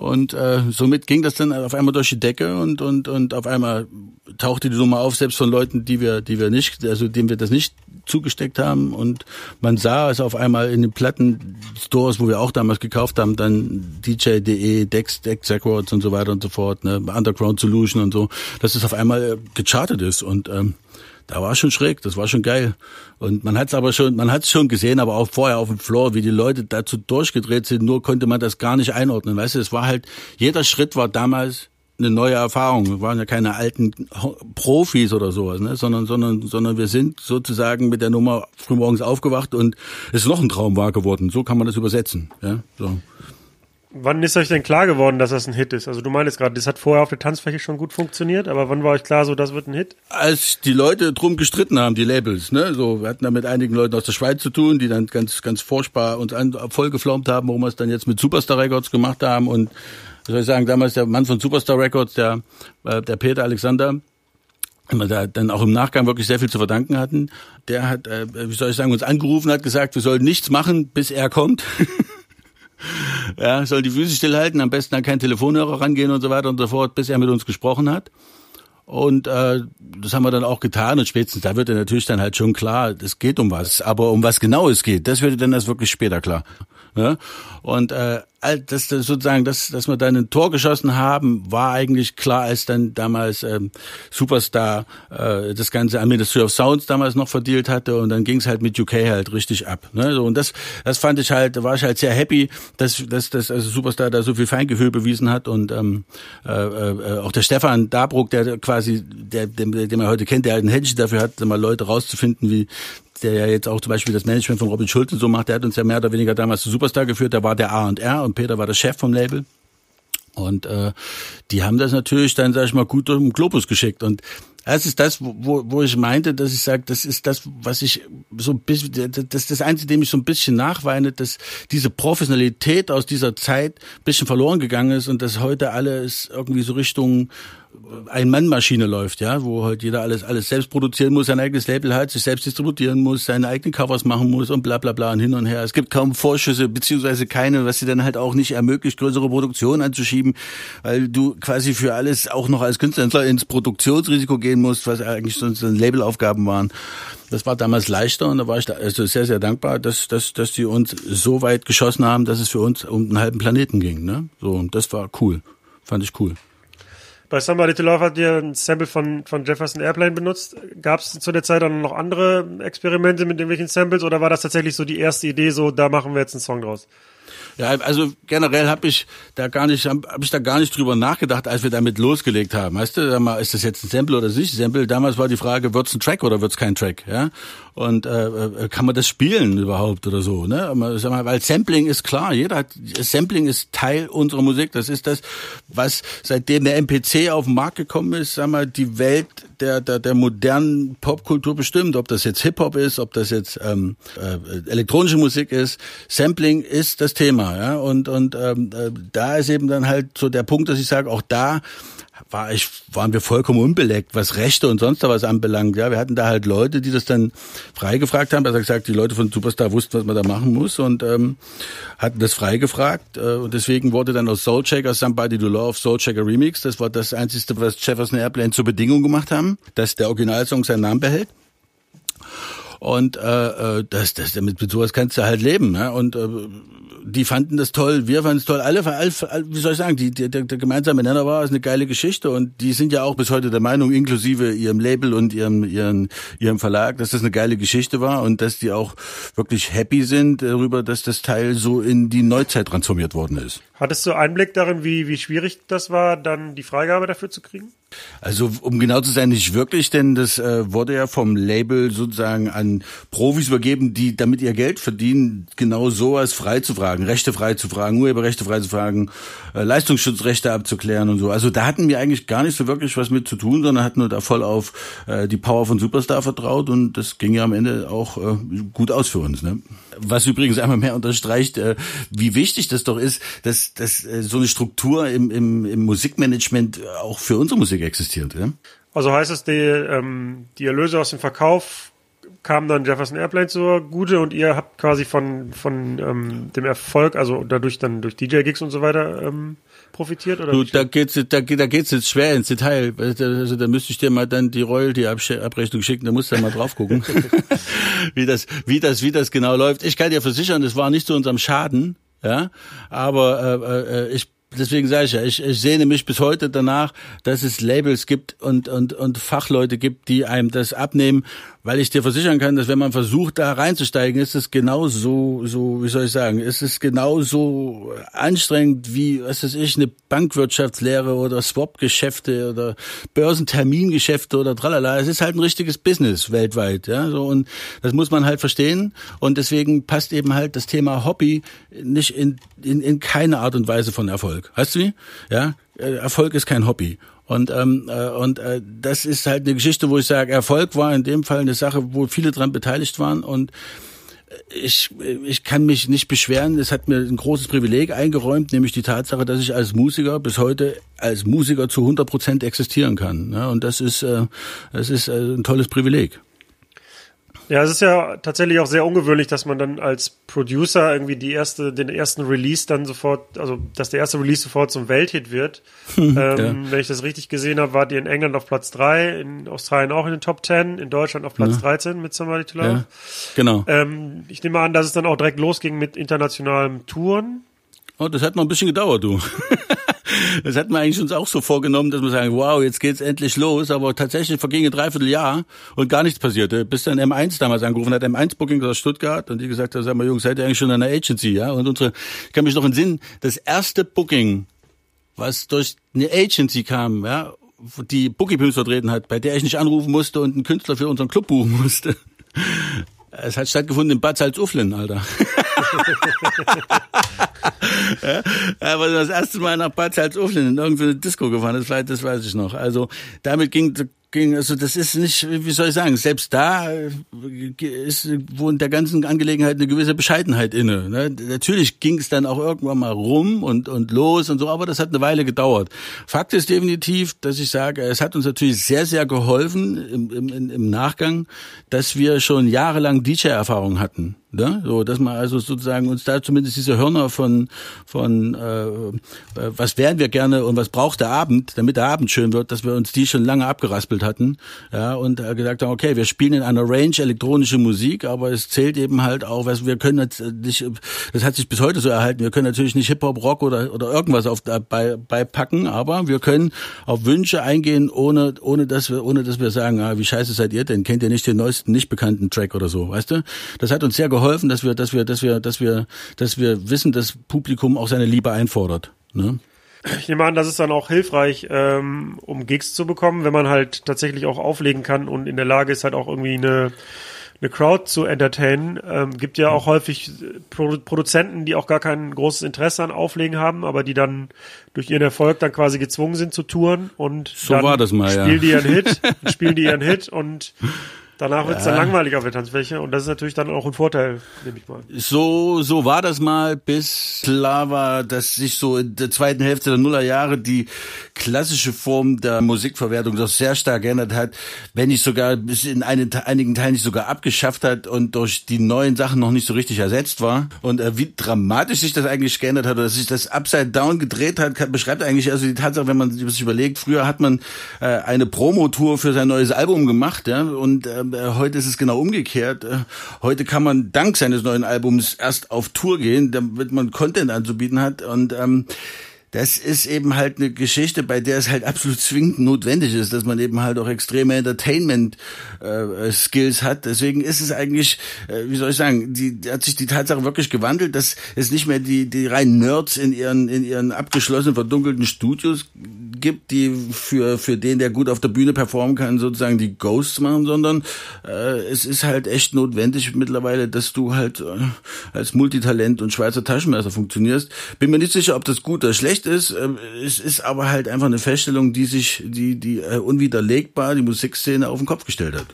[SPEAKER 1] Und äh, somit ging das dann auf einmal durch die Decke und und und auf einmal tauchte die Nummer auf, selbst von Leuten, die wir die wir nicht, also denen wir das nicht zugesteckt haben. Und man sah es auf einmal in den Plattenstores, wo wir auch damals gekauft haben, dann DJ.de, Dex, Dex Records und so weiter und so fort, ne, Underground Solution und so, dass es auf einmal gechartet ist und ähm, da war schon schräg, das war schon geil. Und man hat es aber schon, man hat schon gesehen, aber auch vorher auf dem Floor, wie die Leute dazu durchgedreht sind, nur konnte man das gar nicht einordnen. Weißt du, es war halt, jeder Schritt war damals eine neue Erfahrung. Wir waren ja keine alten Profis oder sowas, ne? sondern, sondern, sondern wir sind sozusagen mit der Nummer frühmorgens aufgewacht und es ist noch ein Traum wahr geworden. So kann man das übersetzen. Ja, so.
[SPEAKER 2] Wann ist euch denn klar geworden, dass das ein Hit ist? Also du meintest gerade, das hat vorher auf der Tanzfläche schon gut funktioniert, aber wann war euch klar, so das wird ein Hit?
[SPEAKER 1] Als die Leute drum gestritten haben, die Labels, ne, so wir hatten da mit einigen Leuten aus der Schweiz zu tun, die dann ganz ganz furchtbar uns an, vollgeflaumt haben, warum wir es dann jetzt mit Superstar Records gemacht haben und was soll ich sagen, damals der Mann von Superstar Records, der äh, der Peter Alexander, wir da dann auch im Nachgang wirklich sehr viel zu verdanken hatten. Der hat, äh, wie soll ich sagen, uns angerufen, hat gesagt, wir sollen nichts machen, bis er kommt. ja, soll die Füße stillhalten, am besten an keinen Telefonhörer rangehen und so weiter und so fort, bis er mit uns gesprochen hat. Und äh, das haben wir dann auch getan und spätestens da wird dann natürlich dann halt schon klar, es geht um was. Aber um was genau es geht, das wird dann erst wirklich später klar. Ja? Und äh, das, das sozusagen, dass, dass wir dann ein Tor geschossen haben, war eigentlich klar, als dann damals ähm, Superstar äh, das ganze Ministry of Sounds damals noch verdealt hatte und dann ging es halt mit UK halt richtig ab. Ne? So, und das, das fand ich halt, da war ich halt sehr happy, dass, dass, dass also Superstar da so viel Feingefühl bewiesen hat und ähm, äh, äh, auch der Stefan Dabruck, der quasi, der, den, den man heute kennt, der halt ein Händchen dafür hat, mal Leute rauszufinden, wie der ja jetzt auch zum Beispiel das Management von Robin Schulze so macht, der hat uns ja mehr oder weniger damals zu Superstar geführt, der war der A&R und Peter war der Chef vom Label. Und äh, die haben das natürlich dann, sag ich mal, gut durch den Globus geschickt. Und das ist das, wo, wo ich meinte, dass ich sage, das ist das, was ich so ein bisschen, das das Einzige, dem ich so ein bisschen nachweine, dass diese Professionalität aus dieser Zeit ein bisschen verloren gegangen ist und dass heute alles irgendwie so Richtung ein-Mann-Maschine läuft, ja, wo halt jeder alles alles selbst produzieren muss, sein eigenes Label hat, sich selbst distributieren muss, seine eigenen Covers machen muss und bla bla bla und hin und her. Es gibt kaum Vorschüsse, beziehungsweise keine, was sie dann halt auch nicht ermöglicht, größere Produktionen anzuschieben, weil du quasi für alles auch noch als Künstler ins Produktionsrisiko gehen musst, was eigentlich sonst Labelaufgaben waren. Das war damals leichter und da war ich da also sehr, sehr dankbar, dass, dass, dass die uns so weit geschossen haben, dass es für uns um einen halben Planeten ging. Ne? So, und das war cool. Fand ich cool.
[SPEAKER 2] Bei Somebody to Love hat ihr ein Sample von, von Jefferson Airplane benutzt. Gab es zu der Zeit dann noch andere Experimente mit irgendwelchen Samples oder war das tatsächlich so die erste Idee, so da machen wir jetzt einen Song draus?
[SPEAKER 1] Ja, also generell habe ich da gar nicht, habe hab ich da gar nicht drüber nachgedacht, als wir damit losgelegt haben. Weißt du, mal, ist das jetzt ein Sample oder nicht? Sample. Damals war die Frage, wird's ein Track oder wird's kein Track? Ja, und äh, äh, kann man das spielen überhaupt oder so? Ne, sag mal, weil Sampling ist klar. Jeder hat Sampling ist Teil unserer Musik. Das ist das, was seitdem der MPC auf den Markt gekommen ist, sag mal, die Welt der der, der modernen Popkultur bestimmt. Ob das jetzt Hip Hop ist, ob das jetzt ähm, äh, elektronische Musik ist. Sampling ist das Thema. Ja, und und ähm, äh, da ist eben dann halt so der Punkt, dass ich sage, auch da war ich, waren wir vollkommen unbeleckt, was Rechte und sonst was anbelangt. Ja, wir hatten da halt Leute, die das dann freigefragt haben. Also gesagt, die Leute von Superstar wussten, was man da machen muss und ähm, hatten das freigefragt. Äh, und deswegen wurde dann aus Soulchecker Somebody to Love Soulchecker Remix. Das war das Einzige, was Jefferson Airplane zur Bedingung gemacht haben, dass der Originalsong seinen Namen behält. Und äh, äh das, das, damit mit sowas kannst du halt leben. Ne? Und äh, die fanden das toll, wir fanden es toll. Alle, alle, wie soll ich sagen, die, die, der, der gemeinsame Nenner war, ist eine geile Geschichte und die sind ja auch bis heute der Meinung, inklusive ihrem Label und ihrem, ihren, ihrem Verlag, dass das eine geile Geschichte war und dass die auch wirklich happy sind darüber, dass das Teil so in die Neuzeit transformiert worden ist.
[SPEAKER 2] Hattest du Einblick darin, wie, wie schwierig das war, dann die Freigabe dafür zu kriegen?
[SPEAKER 1] Also um genau zu sein, nicht wirklich, denn das äh, wurde ja vom Label sozusagen an Profis übergeben, die damit ihr Geld verdienen, genau sowas frei zu fragen, Rechte frei zu fragen, Urheberrechte frei zu fragen, äh, Leistungsschutzrechte abzuklären und so. Also da hatten wir eigentlich gar nicht so wirklich was mit zu tun, sondern hatten nur da voll auf äh, die Power von Superstar vertraut und das ging ja am Ende auch äh, gut aus für uns. Ne? Was übrigens einmal mehr unterstreicht, äh, wie wichtig das doch ist, dass dass, äh, so eine Struktur im, im, im Musikmanagement auch für unsere Musik existiert. Ja?
[SPEAKER 2] Also heißt es, die, ähm, die Erlöse aus dem Verkauf kamen dann Jefferson Airplane zur Gute und ihr habt quasi von, von ähm, dem Erfolg, also dadurch dann durch DJ-Gigs und so weiter ähm, profitiert? Oder
[SPEAKER 1] du, da geht's, da, da geht's jetzt schwer ins Detail. Also da müsste ich dir mal dann die Royalty-Abrechnung schicken, da musst du ja mal drauf gucken, wie das, wie das, wie das genau läuft. Ich kann dir versichern, es war nicht zu unserem Schaden, ja, aber äh, äh, ich deswegen sage ich ja, ich, ich sehne mich bis heute danach, dass es Labels gibt und, und, und Fachleute gibt, die einem das abnehmen, weil ich dir versichern kann, dass wenn man versucht, da reinzusteigen, ist es genauso, so, wie soll ich sagen, ist es genauso anstrengend wie, was weiß ich, eine Bankwirtschaftslehre oder Swap-Geschäfte oder Börsentermingeschäfte oder tralala. Es ist halt ein richtiges Business weltweit, ja, so, und das muss man halt verstehen und deswegen passt eben halt das Thema Hobby nicht in, in, in keine Art und Weise von Erfolg. Weißt du wie? Ja, äh, Erfolg ist kein Hobby. Und, ähm, äh, und äh, das ist halt eine Geschichte, wo ich sage, Erfolg war in dem Fall eine Sache, wo viele dran beteiligt waren und ich, ich kann mich nicht beschweren. Es hat mir ein großes Privileg eingeräumt, nämlich die Tatsache, dass ich als Musiker bis heute als Musiker zu 100 Prozent existieren kann. Und das ist, äh, das ist äh, ein tolles Privileg.
[SPEAKER 2] Ja, es ist ja tatsächlich auch sehr ungewöhnlich, dass man dann als Producer irgendwie die erste, den ersten Release dann sofort, also dass der erste Release sofort zum Welthit wird. ähm, ja. Wenn ich das richtig gesehen habe, war die in England auf Platz 3, in Australien auch in den Top 10, in Deutschland auf Platz ja. 13 mit Somebody to Love. Ja,
[SPEAKER 1] genau.
[SPEAKER 2] Ähm, ich nehme an, dass es dann auch direkt losging mit internationalen Touren.
[SPEAKER 1] Oh, das hat noch ein bisschen gedauert, du. Das hatten wir eigentlich uns auch so vorgenommen, dass wir sagen, wow, jetzt geht's endlich los, aber tatsächlich verging ein Dreivierteljahr und gar nichts passierte. Bis dann M1 damals angerufen hat, M1 Booking aus Stuttgart und die gesagt hat, sag mal Jungs, seid ihr eigentlich schon in einer Agency, ja? Und unsere, ich kann mich noch entsinnen, das erste Booking, was durch eine Agency kam, ja, die Bookie Pimps vertreten hat, bei der ich nicht anrufen musste und einen Künstler für unseren Club buchen musste. Es hat stattgefunden in Bad Salzuflen, Alter. ja, aber das erste Mal nach Bad Salzuflen in irgendeine Disco gefahren ist, vielleicht, das weiß ich noch. Also damit ging ging, also das ist nicht, wie soll ich sagen, selbst da äh, ist wo in der ganzen Angelegenheit eine gewisse Bescheidenheit inne. Ne? Natürlich ging es dann auch irgendwann mal rum und, und los und so, aber das hat eine Weile gedauert. Fakt ist definitiv, dass ich sage, es hat uns natürlich sehr, sehr geholfen im, im, im Nachgang, dass wir schon jahrelang DJ-Erfahrung hatten. Ne? So, dass man also sozusagen uns da zumindest diese Hörner von von äh, äh, was wären wir gerne und was braucht der Abend, damit der Abend schön wird, dass wir uns die schon lange abgeraspelt hatten, ja und äh, gesagt haben, okay, wir spielen in einer Range elektronische Musik, aber es zählt eben halt auch, was wir können jetzt nicht, das hat sich bis heute so erhalten. Wir können natürlich nicht Hip Hop, Rock oder oder irgendwas auf bei, bei packen, aber wir können auf Wünsche eingehen, ohne ohne dass wir ohne dass wir sagen, ah, wie scheiße seid ihr denn? Kennt ihr nicht den neuesten nicht bekannten Track oder so, weißt du? Das hat uns sehr geholfen geholfen, dass wir, dass wir, dass wir, dass wir, dass wir wissen, dass Publikum auch seine Liebe einfordert. Ne?
[SPEAKER 2] Ich nehme an, das ist dann auch hilfreich, ähm, um Gigs zu bekommen, wenn man halt tatsächlich auch auflegen kann und in der Lage ist, halt auch irgendwie eine, eine Crowd zu entertainen. Ähm, gibt ja auch häufig Pro Produzenten, die auch gar kein großes Interesse an Auflegen haben, aber die dann durch ihren Erfolg dann quasi gezwungen sind zu touren und
[SPEAKER 1] so
[SPEAKER 2] dann
[SPEAKER 1] war das mal,
[SPEAKER 2] spielen
[SPEAKER 1] ja.
[SPEAKER 2] die ihren Hit, spielen die ihren Hit und Danach wird es dann langweilig auf der Tanzfläche und das ist natürlich dann auch ein Vorteil, nehme ich mal.
[SPEAKER 1] So, so war das mal, bis klar war, dass sich so in der zweiten Hälfte der Nullerjahre die klassische Form der Musikverwertung doch sehr stark geändert hat, wenn nicht sogar bis in einen, einigen Teilen nicht sogar abgeschafft hat und durch die neuen Sachen noch nicht so richtig ersetzt war. Und äh, wie dramatisch sich das eigentlich geändert hat, oder dass sich das Upside Down gedreht hat, beschreibt eigentlich also die Tatsache, wenn man sich überlegt, früher hat man äh, eine Promotour für sein neues Album gemacht, ja, und äh, heute ist es genau umgekehrt. Äh, heute kann man dank seines neuen Albums erst auf Tour gehen, damit man Content anzubieten hat und ähm, das ist eben halt eine Geschichte, bei der es halt absolut zwingend notwendig ist, dass man eben halt auch extreme Entertainment-Skills äh, hat. Deswegen ist es eigentlich, äh, wie soll ich sagen, die, hat sich die Tatsache wirklich gewandelt, dass es nicht mehr die, die reinen Nerds in ihren, in ihren abgeschlossenen, verdunkelten Studios gibt, die für, für den, der gut auf der Bühne performen kann, sozusagen die Ghosts machen, sondern äh, es ist halt echt notwendig mittlerweile, dass du halt äh, als Multitalent und Schweizer Taschenmesser funktionierst. Bin mir nicht sicher, ob das gut oder schlecht schlecht ist. Ähm, es ist aber halt einfach eine Feststellung, die sich, die, die äh, unwiderlegbar die Musikszene auf den Kopf gestellt hat.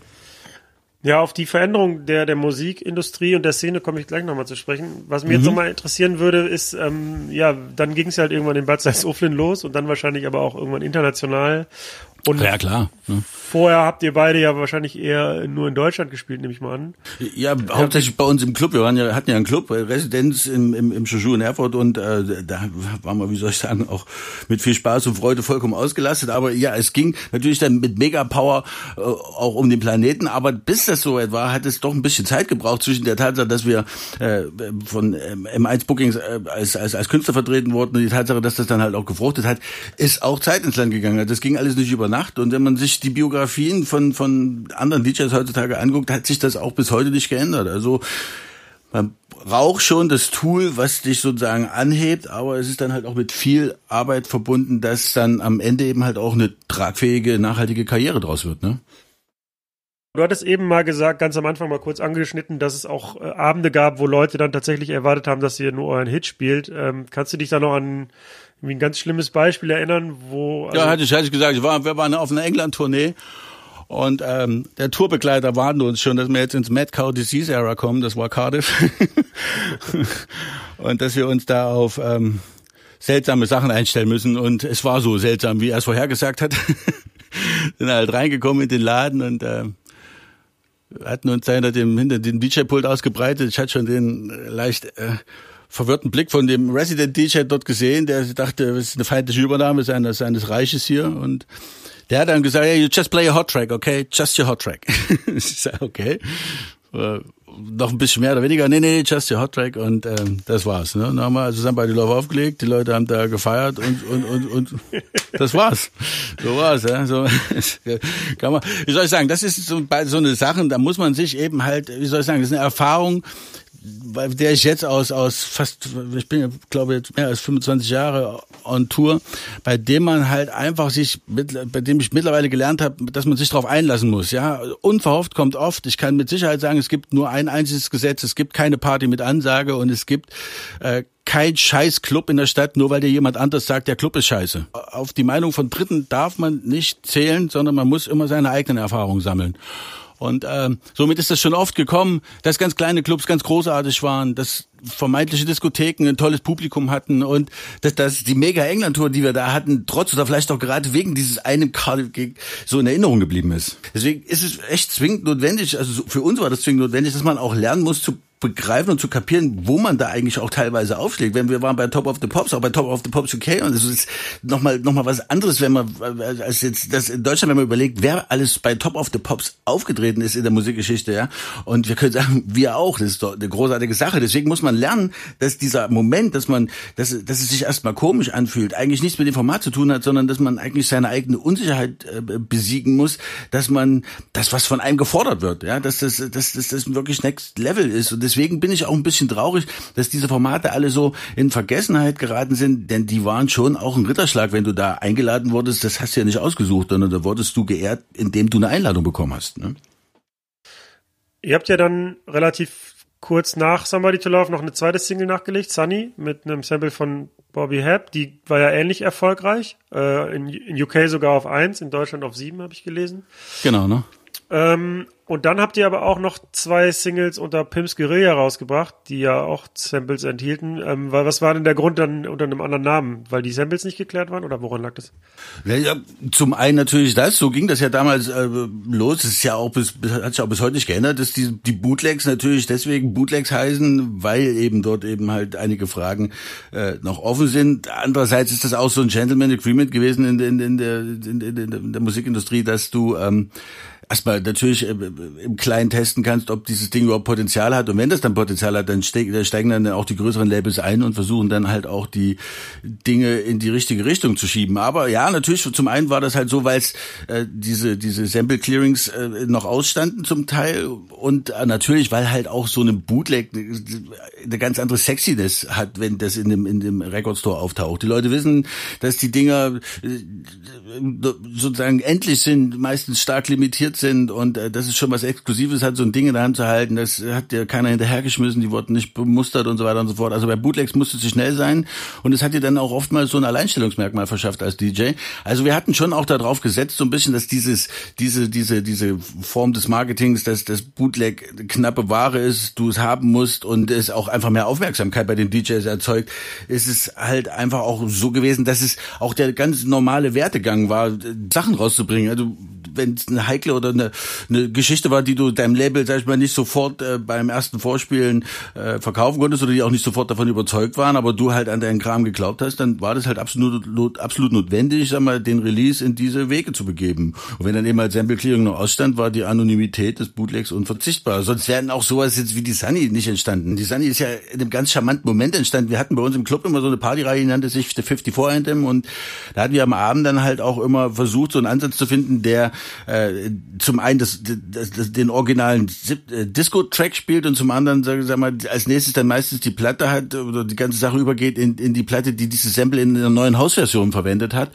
[SPEAKER 2] Ja, auf die Veränderung der, der Musikindustrie und der Szene komme ich gleich nochmal zu sprechen. Was mich
[SPEAKER 1] Mhm.
[SPEAKER 2] jetzt nochmal interessieren würde, ist, ähm, ja, dann ging es halt irgendwann in Bad Salzuflen los und dann wahrscheinlich aber auch irgendwann international. Und
[SPEAKER 1] Ja, klar. Ne?
[SPEAKER 2] Vorher habt ihr beide ja wahrscheinlich eher nur in Deutschland gespielt, nehme ich mal an.
[SPEAKER 1] Ja, hauptsächlich bei uns im Club. Wir waren ja, hatten ja einen Club, äh, Residenz im, im, im Juju in Erfurt und äh, da waren wir, wie soll ich sagen, auch mit viel Spaß und Freude vollkommen ausgelastet. Aber ja, es ging natürlich dann mit Mega Power äh, auch um den Planeten. Aber bis das so weit war, hat es doch ein bisschen Zeit gebraucht zwischen der Tatsache, dass wir äh, von ähm, M1 Bookings äh, als, als, als Künstler vertreten wurden und die Tatsache, dass das dann halt auch gefruchtet hat, ist auch Zeit ins Land gegangen. Das ging alles nicht über Nacht. Und wenn man sich die Biografien von, von anderen DJs heutzutage anguckt, hat sich das auch bis heute nicht geändert. Also man braucht schon das Tool, was dich sozusagen anhebt, aber es ist dann halt auch mit viel Arbeit verbunden, dass dann am Ende eben halt auch eine tragfähige, nachhaltige Karriere draus wird, ne?
[SPEAKER 2] Du hattest eben mal gesagt, ganz am Anfang mal kurz angeschnitten, dass es auch äh, Abende gab, wo Leute dann tatsächlich erwartet haben, dass ihr nur euren Hit spielt. Ähm, kannst du dich da noch an irgendwie ein ganz schlimmes Beispiel erinnern, wo also,
[SPEAKER 1] Ja, hatte ich, hatte ich gesagt, ich war, wir waren auf einer England-Tournee und ähm, der Tourbegleiter warnte uns schon, dass wir jetzt ins Mad Cow Disease Era kommen, das war Cardiff. und dass wir uns da auf ähm, seltsame Sachen einstellen müssen. Und es war so seltsam, wie er es vorhergesagt hat. Sind halt reingekommen in den Laden und äh, hatten uns da hinter dem, hinter dem DJ-Pult ausgebreitet. Ich hatte schon den äh, leicht äh, verwirrten Blick von dem Resident DJ dort gesehen, der dachte, das ist eine feindliche Übernahme seines, seines Reiches hier und der hat dann gesagt, hey, you just play a hot track, okay? Just your hot track. ich sag, okay. Äh, noch ein bisschen mehr oder weniger, nee, nee, just your hot track und ähm, das war's. Ne? Dann haben wir also zusammen bei die Love aufgelegt, die Leute haben da gefeiert und und und und das war's. So war's, ja. So kann man, wie soll ich sagen, das ist so, bei so eine Sache, da muss man sich eben halt, wie soll ich sagen, das ist eine Erfahrung, bei der ich jetzt aus, aus fast, ich bin, glaube jetzt mehr als 25 Jahre on Tour, bei dem man halt einfach sich, mit, bei dem ich mittlerweile gelernt habe, dass man sich darauf einlassen muss. Ja, unverhofft kommt oft. Ich kann mit Sicherheit sagen, es gibt nur ein einziges Gesetz, es gibt keine Party mit Ansage und es gibt äh, kein scheiß Club in der Stadt, nur weil dir jemand anders sagt, der Club ist scheiße. Auf die Meinung von Dritten darf man nicht zählen, sondern man muss immer seine eigenen Erfahrungen sammeln. Und ähm, somit ist das schon oft gekommen, dass ganz kleine Clubs ganz großartig waren, dass vermeintliche Diskotheken ein tolles Publikum hatten und dass, dass die Mega-England-Tour, die wir da hatten, trotz oder vielleicht auch gerade wegen dieses einen Cardiff so in Erinnerung geblieben ist. Deswegen ist es echt zwingend notwendig, also für uns war das zwingend notwendig, dass man auch lernen muss zu begreifen und zu kapieren, wo man da eigentlich auch teilweise aufschlägt. Wenn wir waren bei Top of the Pops, auch bei Top of the Pops UK und es ist nochmal noch mal was anderes, wenn man als jetzt das in Deutschland, wenn man überlegt, wer alles bei Top of the Pops aufgetreten ist in der Musikgeschichte, ja. Und wir können sagen, wir auch. Das ist doch eine großartige Sache. Deswegen muss man lernen, dass dieser Moment, dass man, dass, dass es sich erstmal komisch anfühlt, eigentlich nichts mit dem Format zu tun hat, sondern dass man eigentlich seine eigene Unsicherheit äh, besiegen muss, dass man das, was von einem gefordert wird, ja, dass das, dass, dass das wirklich Next Level ist und deswegen bin ich auch ein bisschen traurig, dass diese Formate alle so in Vergessenheit geraten sind, denn die waren schon auch ein Ritterschlag, wenn du da eingeladen wurdest. Das hast du ja nicht ausgesucht, sondern da wurdest du geehrt, indem du eine Einladung bekommen hast. Ne?
[SPEAKER 2] Ihr habt ja dann relativ kurz nach Somebody to Love noch eine zweite Single nachgelegt, Sunny, mit einem Sample von Bobby Hebb. Die war ja ähnlich erfolgreich. Äh, in, in UK sogar auf eins, in Deutschland auf sieben, habe ich gelesen.
[SPEAKER 1] Genau, ne?
[SPEAKER 2] Ähm, und dann habt ihr aber auch noch zwei Singles unter Pimps Guerilla rausgebracht, die ja auch Samples enthielten. Ähm, was war denn der Grund dann unter einem anderen Namen? Weil die Samples nicht geklärt waren oder woran lag das?
[SPEAKER 1] Ja, zum einen natürlich das, so ging das ja damals äh, los. Das ist ja auch bis, hat sich auch bis heute nicht geändert, dass die, die Bootlegs natürlich deswegen Bootlegs heißen, weil eben dort eben halt einige Fragen äh, noch offen sind. Andererseits ist das auch so ein Gentleman Agreement gewesen in, in, in, der, in, in, in der Musikindustrie, dass du ähm, erstmal natürlich äh, im Kleinen testen kannst, ob dieses Ding überhaupt Potenzial hat. Und wenn das dann Potenzial hat, dann steigen dann auch die größeren Labels ein und versuchen dann halt auch die Dinge in die richtige Richtung zu schieben. Aber ja, natürlich, zum einen war das halt so, weil es äh, diese, diese Sample Clearings äh, noch ausstanden zum Teil und äh, natürlich, weil halt auch so eine Bootleg eine ganz andere Sexiness hat, wenn das in dem, in dem Record Store auftaucht. Die Leute wissen, dass die Dinger äh, sozusagen endlich sind, meistens stark limitiert sind und äh, das ist schon was Exklusives hat, so ein Ding in der Hand zu halten. Das hat ja keiner hinterhergeschmissen, die wurden nicht bemustert und so weiter und so fort. Also bei Bootlegs musste es schnell sein und es hat dir dann auch oftmals so ein Alleinstellungsmerkmal verschafft als DJ. Also wir hatten schon auch darauf gesetzt, so ein bisschen, dass dieses, diese, diese, diese Form des Marketings, dass das Bootleg knappe Ware ist, du es haben musst und es auch einfach mehr Aufmerksamkeit bei den DJs erzeugt, ist es halt einfach auch so gewesen, dass es auch der ganz normale Wertegang war, Sachen rauszubringen. Also wenn es eine heikle oder eine, eine Geschichte war, die du deinem Label, sag ich mal, nicht sofort äh, beim ersten Vorspielen äh, verkaufen konntest oder die auch nicht sofort davon überzeugt waren, aber du halt an deinen Kram geglaubt hast, dann war das halt absolut, absolut notwendig, sag mal, den Release in diese Wege zu begeben. Und wenn dann eben halt Sample Clearing noch ausstand, war die Anonymität des Bootlegs unverzichtbar. Sonst wären auch sowas jetzt wie die Sunny nicht entstanden. Die Sunny ist ja in einem ganz charmanten Moment entstanden. Wir hatten bei uns im Club immer so eine Partyreihe, die nannte sich The 54 Anthem und da hatten wir am Abend dann halt auch immer versucht, so einen Ansatz zu finden, der äh, zum einen das, das, das, den originalen äh, Disco-Track spielt und zum anderen, sag, sag mal, als nächstes dann meistens die Platte hat oder die ganze Sache übergeht in, in die Platte, die dieses Sample in einer neuen Hausversion verwendet hat.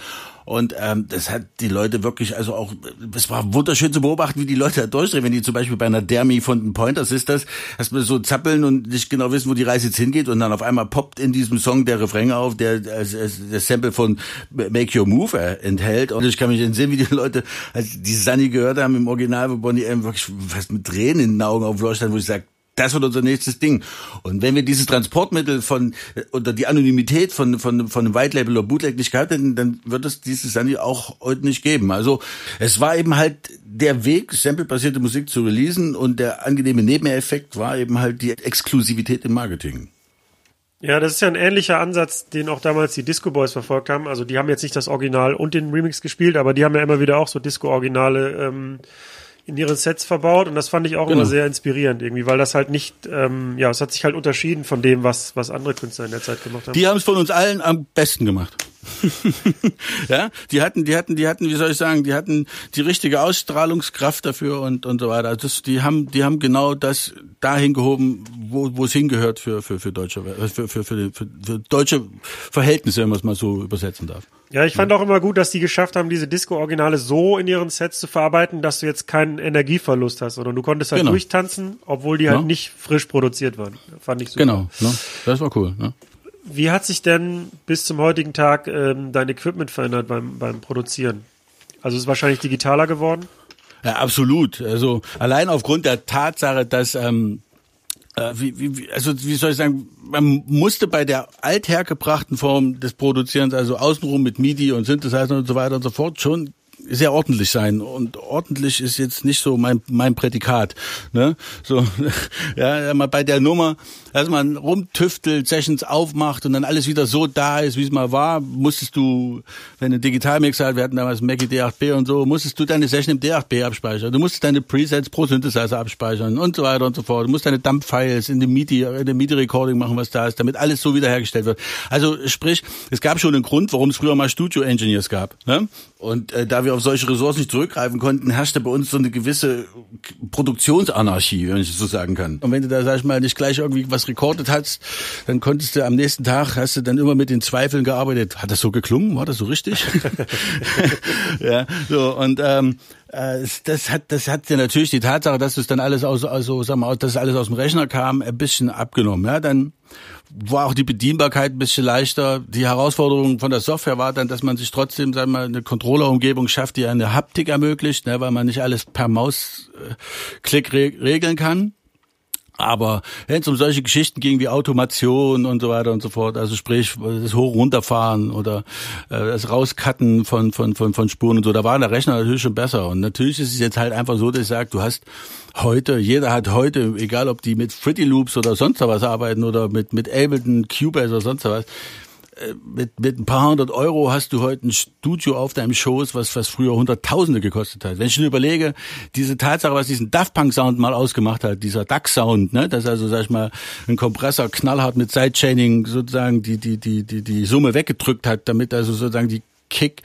[SPEAKER 1] Und ähm, das hat die Leute wirklich, also auch, es war wunderschön zu beobachten, wie die Leute da durchdrehen, wenn die zum Beispiel bei einer Dermi von den Pointers ist das, dass wir so zappeln und nicht genau wissen, wo die Reise jetzt hingeht und dann auf einmal poppt in diesem Song der Refrain auf, der äh, das Sample von Make Your Move äh, enthält. Und ich kann mich entsinnen, wie die Leute, als die Sunny gehört haben im Original, wo Bonnie M wirklich fast mit Tränen in den Augen aufleuchtet, wo ich sage, das wird unser nächstes Ding. Und wenn wir dieses Transportmittel von oder die Anonymität von von von einem White Label oder Bootleg nicht gehabt hätten, dann wird es dieses Sandy auch heute nicht geben. Also es war eben halt der Weg, samplebasierte Musik zu releasen und der angenehme Nebeneffekt war eben halt die Exklusivität im Marketing.
[SPEAKER 2] Ja, das ist ja ein ähnlicher Ansatz, den auch damals die Disco Boys verfolgt haben. Also die haben jetzt nicht das Original und den Remix gespielt, aber die haben ja immer wieder auch so Disco-Originale ähm, in ihren Sets verbaut und das fand ich auch genau. immer sehr inspirierend irgendwie, weil das halt nicht, ähm, ja, es hat sich halt unterschieden von dem, was, was andere Künstler in der Zeit gemacht haben.
[SPEAKER 1] Die haben es von uns allen am besten gemacht. ja, die hatten, die hatten, die hatten, wie soll ich sagen, die hatten die richtige Ausstrahlungskraft dafür und und so weiter. Also das, die haben, die haben genau das dahin gehoben, wo, wo es hingehört für für für deutsche für für, für, für, für deutsche Verhältnisse, wenn man es mal so übersetzen darf.
[SPEAKER 2] Ja, ich fand auch immer gut, dass die geschafft haben, diese Disco-Originale so in ihren Sets zu verarbeiten, dass du jetzt keinen Energieverlust hast, sondern du konntest halt
[SPEAKER 1] Genau.
[SPEAKER 2] durchtanzen, obwohl die halt
[SPEAKER 1] Ja.
[SPEAKER 2] nicht frisch produziert waren. Fand ich super.
[SPEAKER 1] Genau, ne? das war cool. Ne?
[SPEAKER 2] Wie hat sich denn bis zum heutigen Tag ähm, dein Equipment verändert beim, beim Produzieren? Also ist es wahrscheinlich digitaler geworden?
[SPEAKER 1] Ja, absolut. Also allein aufgrund der Tatsache, dass ähm, äh, wie, wie, also wie soll ich sagen, man musste bei der althergebrachten Form des Produzierens, also außenrum mit MIDI und Synthesizer und so weiter und so fort, schon sehr ordentlich sein und ordentlich ist jetzt nicht so mein mein Prädikat ne so ja bei der Nummer dass man rumtüftelt Sessions aufmacht und dann alles wieder so da ist wie es mal war. Musstest du wenn du Digitalmixer halt, wir hatten damals Mackie D8B und so musstest du deine Session im D8B abspeichern. Du musstest deine Presets pro Synthesizer abspeichern und so weiter und so fort. Du musst deine Dump-Files in dem MIDI in dem MIDI-Recording machen was da ist damit alles so wiederhergestellt wird. Also sprich es gab schon einen Grund warum es früher mal Studio-Engineers gab ne? und äh, da wir auf solche Ressourcen nicht zurückgreifen konnten herrschte bei uns so eine gewisse Produktionsanarchie wenn ich es so sagen kann. Und wenn du da sag ich mal nicht gleich irgendwie was recordet hast dann konntest du am nächsten Tag hast du dann immer mit den Zweifeln gearbeitet hat das so geklungen war das so richtig ja so und ähm, äh, das hat das hat ja natürlich die Tatsache dass es dann alles aus also sag mal dass alles aus dem Rechner kam ein bisschen abgenommen ja dann war auch die Bedienbarkeit ein bisschen leichter. Die Herausforderung von der Software war dann, dass man sich trotzdem, sagen wir mal, eine Controller-Umgebung schafft, die eine Haptik ermöglicht, ne, weil man nicht alles per Mausklick re regeln kann. Aber wenn es um solche Geschichten ging wie Automation und so weiter und so fort, also sprich das Hoch- runterfahren oder äh, das Rauscutten von, von, von, von Spuren und so, da war der Rechner natürlich schon besser. Und natürlich ist es jetzt halt einfach so, dass ich sage, du hast heute, jeder hat heute, egal ob die mit Fruity Loops oder sonst was arbeiten oder mit, mit Ableton, Cubase oder sonst was, mit, mit ein paar hundert Euro hast du heute ein Studio auf deinem Schoß, was, was früher Hunderttausende gekostet hat. Wenn ich nur überlege, diese Tatsache, was diesen Daft Punk Sound mal ausgemacht hat, dieser DAC Sound, ne, dass also, sag ich mal, ein Kompressor knallhart mit Sidechaining sozusagen die, die, die, die, die Summe weggedrückt hat, damit also sozusagen die Kick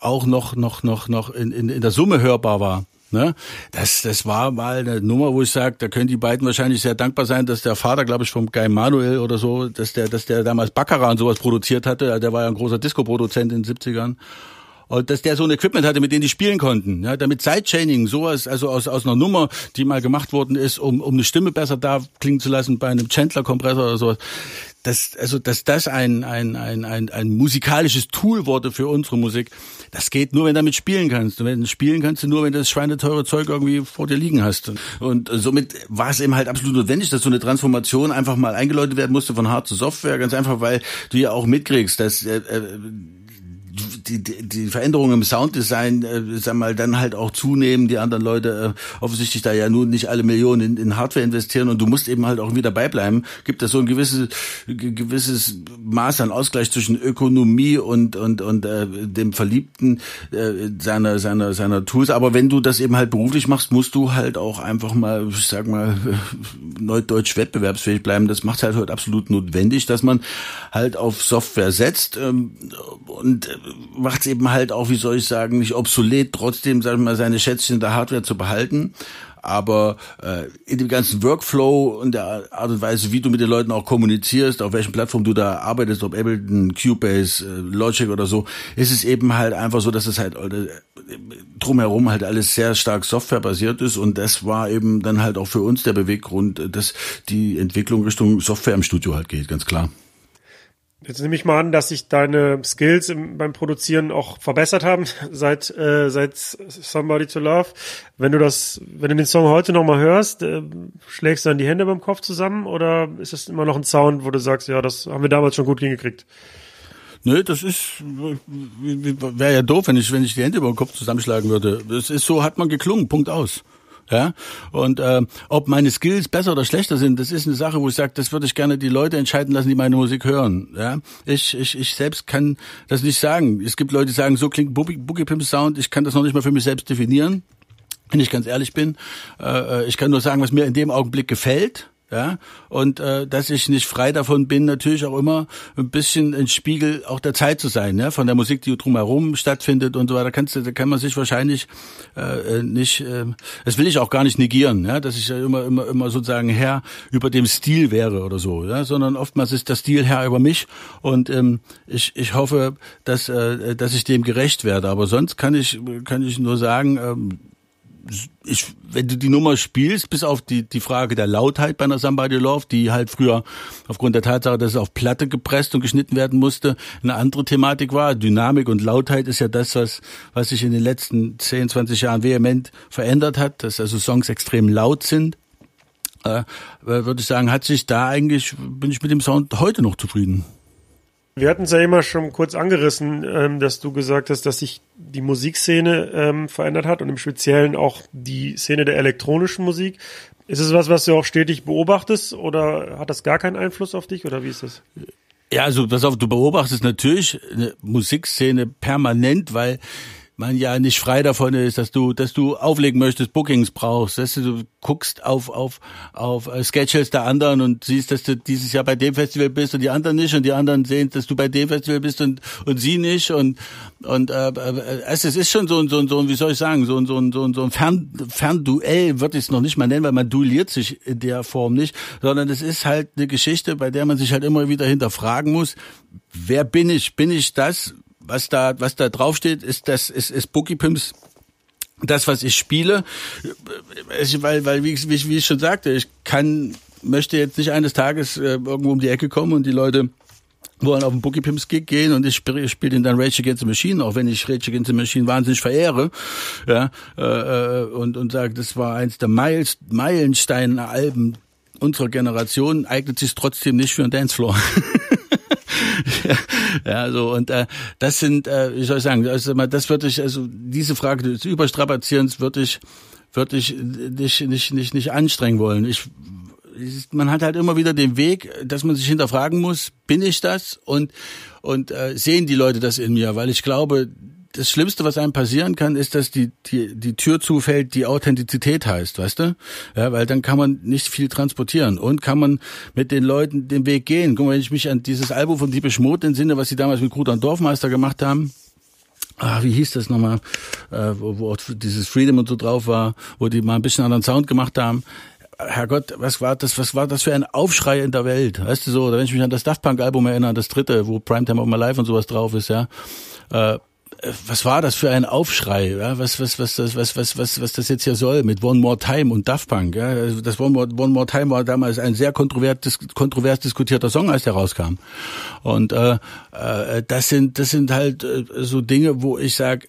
[SPEAKER 1] auch noch, noch, noch, noch in, in, in der Summe hörbar war. Ne? Das, das war mal eine Nummer, wo ich sage, da können die beiden wahrscheinlich sehr dankbar sein, dass der Vater, glaube ich, vom Guy Manuel oder so, dass der, dass der damals Baccarat und sowas produziert hatte. Der war ja ein großer Disco-Produzent in den 70ern. Und dass der so ein Equipment hatte, mit dem die spielen konnten. Ja, damit Sidechaining, sowas, also aus, aus einer Nummer, die mal gemacht worden ist, um, um eine Stimme besser da klingen zu lassen bei einem Chandler-Kompressor oder sowas. Das, also, dass das ein, ein, ein, ein, ein musikalisches Tool wurde für unsere Musik, das geht nur, wenn du damit spielen kannst. Und wenn du spielen kannst, nur, wenn du das schweineteure Zeug irgendwie vor dir liegen hast. Und somit war es eben halt absolut notwendig, dass so eine Transformation einfach mal eingeläutet werden musste von Hard zu Software. Ganz einfach, weil du ja auch mitkriegst, dass äh, äh, die, die, die Veränderungen im Sounddesign, äh, sag mal, dann halt auch zunehmen. Die anderen Leute äh, offensichtlich da ja nun nicht alle Millionen in, in Hardware investieren und du musst eben halt auch wieder dabei bleiben. Gibt es so ein gewisses, ge- gewisses Maß an Ausgleich zwischen Ökonomie und und und äh, dem Verliebten äh, seiner seiner seiner Tools. Aber wenn du das eben halt beruflich machst, musst du halt auch einfach mal, ich sag mal, neudeutsch wettbewerbsfähig bleiben. Das macht halt heute absolut notwendig, dass man halt auf Software setzt ähm, und macht es eben halt auch, wie soll ich sagen, nicht obsolet, trotzdem, sagen wir mal, seine Schätzchen der Hardware zu behalten. Aber äh, in dem ganzen Workflow und der Art und Weise, wie du mit den Leuten auch kommunizierst, auf welchen Plattformen du da arbeitest, ob Ableton, Cubase, äh, Logic oder so, ist es eben halt einfach so, dass es halt äh, drumherum halt alles sehr stark softwarebasiert ist und das war eben dann halt auch für uns der Beweggrund, äh, dass die Entwicklung Richtung Software im Studio halt geht, ganz klar.
[SPEAKER 2] Jetzt nehme ich mal an, dass sich deine Skills im, beim Produzieren auch verbessert haben seit äh, seit Somebody to Love. Wenn du das, wenn du den Song heute noch mal hörst, äh, schlägst du dann die Hände beim Kopf zusammen oder ist das immer noch ein Sound, wo du sagst, ja, das haben wir damals schon gut hingekriegt?
[SPEAKER 1] Nö, das ist wäre ja doof, wenn ich wenn ich die Hände über den Kopf zusammenschlagen würde. Das ist so hat man geklungen, Punkt aus. Ja, und äh, ob meine Skills besser oder schlechter sind, das ist eine Sache, wo ich sage, das würde ich gerne die Leute entscheiden lassen, die meine Musik hören. Ja, ich, ich, ich selbst kann das nicht sagen. Es gibt Leute, die sagen, so klingt Boogie, Boogie Pimp Sound. Ich kann das noch nicht mal für mich selbst definieren, wenn ich ganz ehrlich bin. Äh, ich kann nur sagen, was mir in dem Augenblick gefällt. Ja, und äh, dass ich nicht frei davon bin, natürlich auch immer ein bisschen ein Spiegel auch der Zeit zu sein, ja, von der Musik, die drumherum stattfindet und so weiter. Kannst da kann man sich wahrscheinlich äh, nicht, äh, das will ich auch gar nicht negieren, ja, dass ich ja immer, immer, immer sozusagen Herr über dem Stil wäre oder so, ja, sondern oftmals ist der Stil Herr über mich. Und ähm, ich, ich hoffe, dass, äh, dass ich dem gerecht werde. Aber sonst kann ich, kann ich nur sagen, ähm, ich, wenn du die Nummer spielst, bis auf die, die Frage der Lautheit bei einer Somebody Love, die halt früher aufgrund der Tatsache, dass es auf Platte gepresst und geschnitten werden musste, eine andere Thematik war. Dynamik und Lautheit ist ja das, was, was sich in den letzten 10, 20 Jahren vehement verändert hat, dass also Songs extrem laut sind. Äh, würde ich sagen, hat sich da eigentlich, bin ich mit dem Sound heute noch zufrieden.
[SPEAKER 2] Wir hatten es ja immer schon kurz angerissen, ähm, dass du gesagt hast, dass sich die Musikszene ähm, verändert hat und im Speziellen auch die Szene der elektronischen Musik. Ist es was, was du auch stetig beobachtest oder hat das gar keinen Einfluss auf dich oder wie ist das?
[SPEAKER 1] Ja, also pass auf, du beobachtest natürlich eine Musikszene permanent, weil man ja nicht frei davon ist, dass du, dass du auflegen möchtest, Bookings brauchst, dass du guckst auf auf auf äh, Sketches der anderen und siehst, dass du dieses Jahr bei dem Festival bist und die anderen nicht und die anderen sehen, dass du bei dem Festival bist und und sie nicht und und äh, äh, es ist schon so ein so ein so ein wie soll ich sagen so ein so ein so ein, so ein Fern, Fernduell würde ich es noch nicht mal nennen, weil man duelliert sich in der Form nicht, sondern es ist halt eine Geschichte, bei der man sich halt immer wieder hinterfragen muss, wer bin ich? Bin ich das? Was da, was da draufsteht, ist das, ist, ist Boogie Pimps das, was ich spiele, weil, weil wie, wie, wie ich schon sagte, ich kann, möchte jetzt nicht eines Tages äh, irgendwo um die Ecke kommen und die Leute wollen auf den Boogie Pimps Gig gehen und ich spiele spiel den dann Rage Against the Machine, auch wenn ich Rage Against the Machine wahnsinnig verehre, ja, äh, äh und, und sage, das war eins der Miles, Meilenstein-Alben unserer Generation, eignet sich trotzdem nicht für einen Dancefloor. ja, so und äh, das sind, äh, wie soll ich sagen, also das würde ich, also diese Frage des Überstrapazierens würde ich, würde ich nicht, nicht, nicht, nicht anstrengen wollen. Ich man hat halt immer wieder den Weg, dass man sich hinterfragen muss, bin ich das und und äh, sehen die Leute das in mir, weil ich glaube, das Schlimmste, was einem passieren kann, ist, dass die, die, die Tür zufällt, die Authentizität heißt, weißt du? Ja, weil dann kann man nicht viel transportieren und kann man mit den Leuten den Weg gehen. Guck mal, wenn ich mich an dieses Album von Diepe Schmut entsinne, was sie damals mit Kruder und Dorfmeister gemacht haben, ah, wie hieß das nochmal, äh, wo, wo auch dieses Freedom und so drauf war, wo die mal ein bisschen anderen Sound gemacht haben. Herrgott, was war das, was war das für ein Aufschrei in der Welt? Weißt du so, oder wenn ich mich an das Daft Punk Album erinnere, das dritte, wo Primetime of My Life und sowas drauf ist, ja. Äh, was war das für ein Aufschrei? Ja? Was, was, was, was, was, was, was, was das jetzt hier soll mit One More Time und Daft Punk? Ja? Also das One More, One More Time war damals ein sehr kontrovers, kontrovers diskutierter Song, als der rauskam. Und äh, äh, das sind, das sind halt äh, so Dinge, wo ich sage,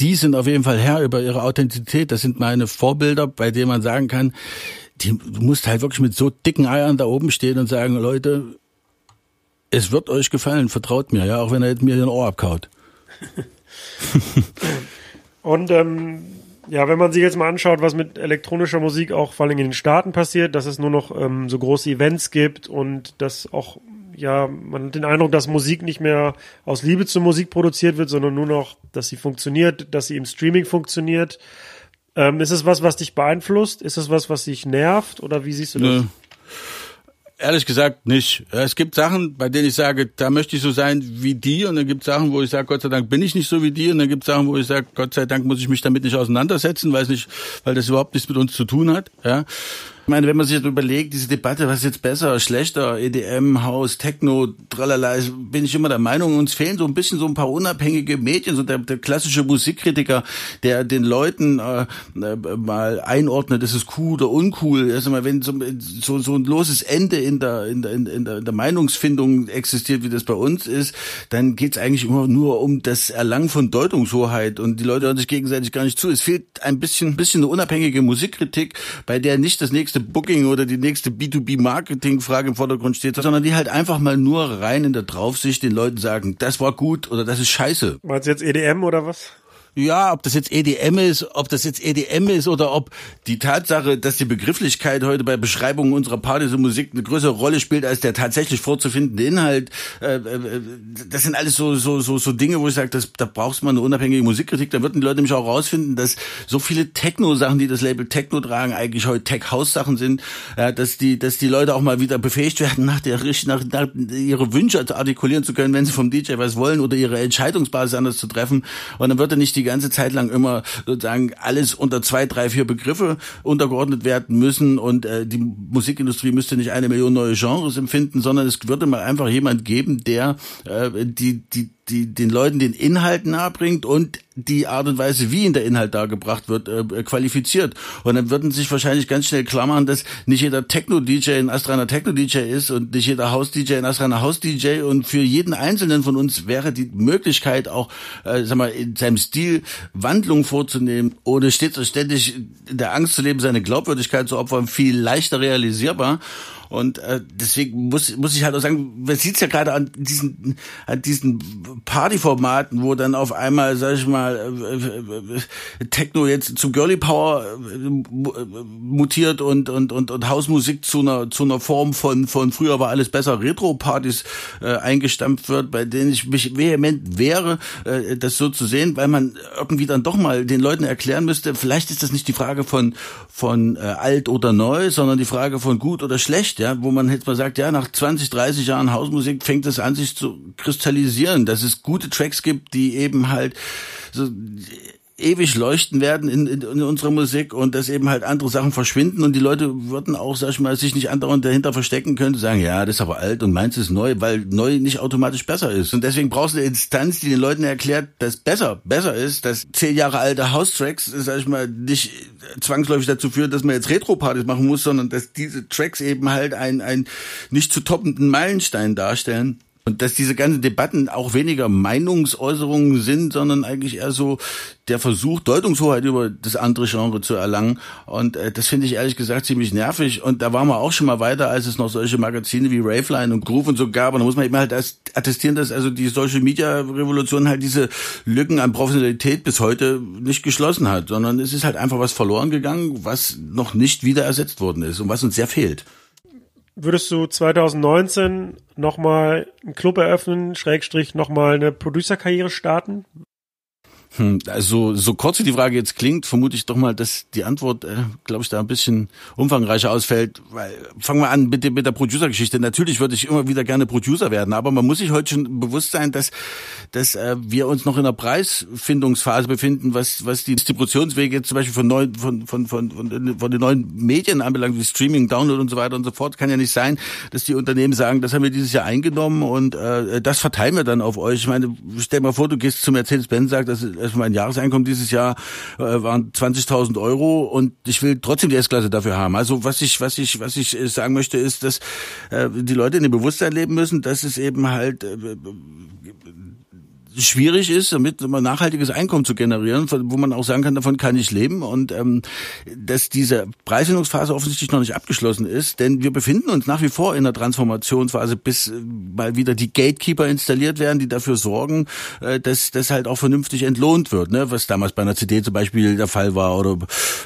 [SPEAKER 1] die sind auf jeden Fall Herr über ihre Authentizität. Das sind meine Vorbilder, bei denen man sagen kann, die, du musst halt wirklich mit so dicken Eiern da oben stehen und sagen, Leute, es wird euch gefallen, vertraut mir, ja, auch wenn er mir den Ohr abkaut.
[SPEAKER 2] Und ähm, ja, wenn man sich jetzt mal anschaut, was mit elektronischer Musik auch vor allem in den Staaten passiert, dass es nur noch ähm, so große Events gibt und dass auch, ja, man hat den Eindruck, dass Musik nicht mehr aus Liebe zur Musik produziert wird, sondern nur noch, dass sie funktioniert, dass sie im Streaming funktioniert. Ähm, ist es was, was dich beeinflusst? Ist es was, was dich nervt? Oder wie siehst du das?
[SPEAKER 1] Nö. Ehrlich gesagt nicht. Es gibt Sachen, bei denen ich sage, da möchte ich so sein wie die und dann gibt es Sachen, wo ich sage, Gott sei Dank bin ich nicht so wie die und dann gibt es Sachen, wo ich sage, Gott sei Dank muss ich mich damit nicht auseinandersetzen, weil nicht, weil das überhaupt nichts mit uns zu tun hat. Ja. Ich meine, wenn man sich jetzt überlegt, diese Debatte, was ist jetzt besser, schlechter, EDM, Haus, Techno, tralala, bin ich immer der Meinung, uns fehlen so ein bisschen so ein paar unabhängige Medien, so der, der klassische Musikkritiker, der den Leuten äh, äh mal einordnet, ist es cool oder uncool. Erst einmal, wenn so, so, so ein loses Ende in der, in der, in der, in der Meinungsfindung existiert, wie das bei uns ist, dann geht's eigentlich immer nur um das Erlangen von Deutungshoheit und die Leute hören sich gegenseitig gar nicht zu. Es fehlt ein bisschen, ein bisschen eine unabhängige Musikkritik, bei der nicht das nächste nächste Booking oder die nächste B2B-Marketing-Frage im Vordergrund steht, sondern die halt einfach mal nur rein in der Draufsicht den Leuten sagen, das war gut oder das ist scheiße.
[SPEAKER 2] Meinst du jetzt EDM oder was?
[SPEAKER 1] Ja, ob das jetzt EDM ist, ob das jetzt EDM ist oder ob die Tatsache, dass die Begrifflichkeit heute bei Beschreibungen unserer Partys und Musik eine größere Rolle spielt als der tatsächlich vorzufindende Inhalt, äh, äh, das sind alles so so so so Dinge, wo ich sage, das, da brauchst mal eine unabhängige Musikkritik. Da würden die Leute nämlich auch rausfinden, dass so viele Techno-Sachen, die das Label Techno tragen, eigentlich heute Tech-House-Sachen sind, ja, dass die dass die Leute auch mal wieder befähigt werden, nach der nach, nach ihre Wünsche artikulieren zu können, wenn sie vom DJ was wollen oder ihre Entscheidungsbasis anders zu treffen. Und dann wird er nicht die ganze Zeit lang immer sozusagen alles unter zwei, drei, vier Begriffe untergeordnet werden müssen und äh, die Musikindustrie müsste nicht eine Million neue Genres empfinden, sondern es würde mal einfach jemand geben, der äh, die, die die den Leuten den Inhalt nahebringt und die Art und Weise, wie in der Inhalt dargebracht wird, äh, qualifiziert. Und dann würden sich wahrscheinlich ganz schnell klammern, dass nicht jeder Techno-DJ ein Astraner Techno-DJ ist und nicht jeder House-DJ ein Astraner House-DJ. Und für jeden Einzelnen von uns wäre die Möglichkeit auch, äh, sag mal, in seinem Stil Wandlung vorzunehmen, ohne stets ständig in der Angst zu leben, seine Glaubwürdigkeit zu opfern, viel leichter realisierbar. Und äh, deswegen muss, muss ich halt auch sagen, man sieht es ja gerade an diesen, an diesen Partyformaten, wo dann auf einmal, sag ich mal, äh, äh, Techno jetzt zu Girly Power äh, mutiert und, und, und, und Hausmusik zu einer, zu einer Form von, von früher war alles besser Retro-Partys äh, eingestampft wird, bei denen ich mich vehement wäre, äh, das so zu sehen, weil man irgendwie dann doch mal den Leuten erklären müsste, vielleicht ist das nicht die Frage von, von äh, alt oder neu, sondern die Frage von gut oder schlecht nicht, ja, wo man jetzt mal sagt, ja, nach 20, 30 Jahren Hausmusik fängt es an, sich zu kristallisieren, dass es gute Tracks gibt, die eben halt so ewig leuchten werden in, in, in unserer Musik und dass eben halt andere Sachen verschwinden und die Leute würden auch, sag ich mal, sich nicht andauernd dahinter verstecken können, sagen, ja, das ist aber alt und meins ist neu, weil neu nicht automatisch besser ist. Und deswegen brauchst du eine Instanz, die den Leuten erklärt, dass besser, besser ist, dass zehn Jahre alte House-Tracks, sag ich mal, nicht zwangsläufig dazu führen, dass man jetzt Retro-Partys machen muss, sondern dass diese Tracks eben halt ein, ein nicht zu toppenden Meilenstein darstellen. Und dass diese ganzen Debatten auch weniger Meinungsäußerungen sind, sondern eigentlich eher so der Versuch, Deutungshoheit über das andere Genre zu erlangen. Und äh, das finde ich ehrlich gesagt ziemlich nervig. Und da waren wir auch schon mal weiter, als es noch solche Magazine wie Raveline und Groove und so gab. Und da muss man eben halt attestieren, dass also die Social Media Revolution halt diese Lücken an Professionalität bis heute nicht geschlossen hat, sondern es ist halt einfach was verloren gegangen, was noch nicht wieder ersetzt worden ist und was uns sehr fehlt.
[SPEAKER 2] Würdest du 2019 nochmal einen Club eröffnen, Schrägstrich nochmal eine Producer-Karriere starten?
[SPEAKER 1] Hm, also so kurz wie die Frage jetzt klingt, vermute ich doch mal, dass die Antwort, äh, glaube ich, da ein bisschen umfangreicher ausfällt. Weil fangen wir an mit, dem, mit der Producer-Geschichte. Natürlich würde ich immer wieder gerne Producer werden, aber man muss sich heute schon bewusst sein, dass, dass äh, wir uns noch in einer Preisfindungsphase befinden, was, was die Distributionswege zum Beispiel von, neuen, von, von, von, von, von den neuen Medien anbelangt, wie Streaming, Download und so weiter und so fort. Kann ja nicht sein, dass die Unternehmen sagen, das haben wir dieses Jahr eingenommen und äh, das verteilen wir dann auf euch. Ich meine, stell mal vor, du gehst zu Mercedes-Benz, sagst, das mein Jahreseinkommen dieses Jahr äh, waren 20.000 Euro und ich will trotzdem die S-Klasse dafür haben. Also was ich, was ich, was ich äh, sagen möchte, ist, dass äh, die Leute in dem Bewusstsein leben müssen, dass es eben halt äh, schwierig ist, damit ein nachhaltiges Einkommen zu generieren, wo man auch sagen kann, davon kann ich leben und ähm, dass diese Preisfindungsphase offensichtlich noch nicht abgeschlossen ist, denn wir befinden uns nach wie vor in der Transformationsphase, bis äh, mal wieder die Gatekeeper installiert werden, die dafür sorgen, äh, dass das halt auch vernünftig entlohnt wird, ne? was damals bei einer CD zum Beispiel der Fall war oder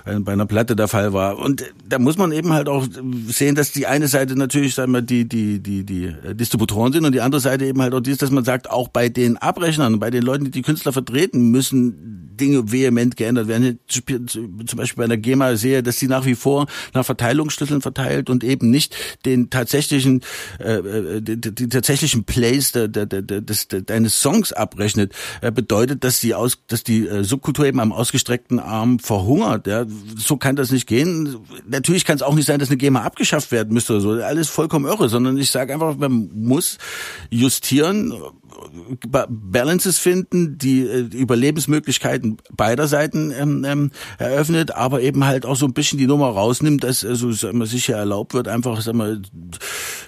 [SPEAKER 1] bei einer Platte der Fall war. Und da muss man eben halt auch sehen, dass die eine Seite natürlich, sagen wir, die die die die Distributoren sind und die andere Seite eben halt auch dies, dass man sagt, auch bei den Abrechnungen Rechnern, bei den Leuten, die die Künstler vertreten, müssen Dinge vehement geändert werden. Zum Beispiel bei der GEMA sehe, dass sie nach wie vor nach Verteilungsschlüsseln verteilt und eben nicht den tatsächlichen, äh, äh die, die, tatsächlichen Plays der, der, der, des, deines Songs abrechnet, äh, bedeutet, dass die aus, dass die äh, Subkultur eben am ausgestreckten Arm verhungert. Ja, so kann das nicht gehen. Natürlich kann es auch nicht sein, dass eine GEMA abgeschafft werden müsste oder so. Alles vollkommen irre, sondern ich sage einfach, man muss justieren Balances finden, die, äh, die Überlebensmöglichkeiten beider Seiten ähm, ähm, eröffnet, aber eben halt auch so ein bisschen die Nummer rausnimmt, dass also sagen wir, sicher erlaubt wird, einfach sagen wir,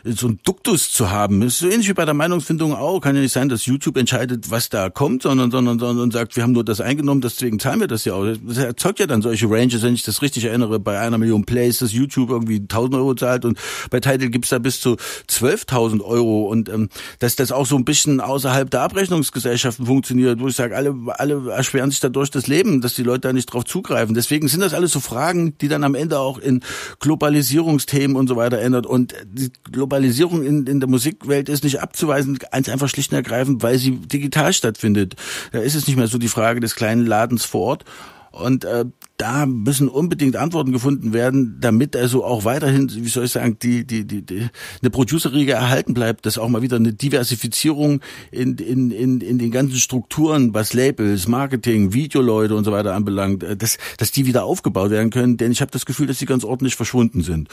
[SPEAKER 1] so ein Duktus zu haben. Ist so ähnlich wie bei der Meinungsfindung auch. Kann ja nicht sein, dass YouTube entscheidet, was da kommt, sondern, sondern, sondern sagt, wir haben nur das eingenommen, deswegen zahlen wir das ja auch. Das erzeugt ja dann solche Ranges, wenn ich das richtig erinnere, bei einer Million Plays, dass YouTube irgendwie 1000 Euro zahlt und bei Tidal gibt's da bis zu 12.000 Euro und ähm, dass das auch so ein bisschen aus außerhalb der Abrechnungsgesellschaften funktioniert, wo ich sage, alle, alle erschweren sich dadurch das Leben, dass die Leute da nicht drauf zugreifen. Deswegen sind das alles so Fragen, die dann am Ende auch in Globalisierungsthemen und so weiter ändert. Und die Globalisierung in, in der Musikwelt ist nicht abzuweisen, eins einfach schlicht und ergreifend, weil sie digital stattfindet. Da ist es nicht mehr so die Frage des kleinen Ladens vor Ort. Und äh, da müssen unbedingt Antworten gefunden werden, damit also auch weiterhin, wie soll ich sagen, die, die, die, die eine Producerriege erhalten bleibt, dass auch mal wieder eine Diversifizierung in, in, in, in den ganzen Strukturen, was Labels, Marketing, Videoleute und so weiter anbelangt, äh, dass, dass die wieder aufgebaut werden können, denn ich habe das Gefühl, dass sie ganz ordentlich verschwunden sind.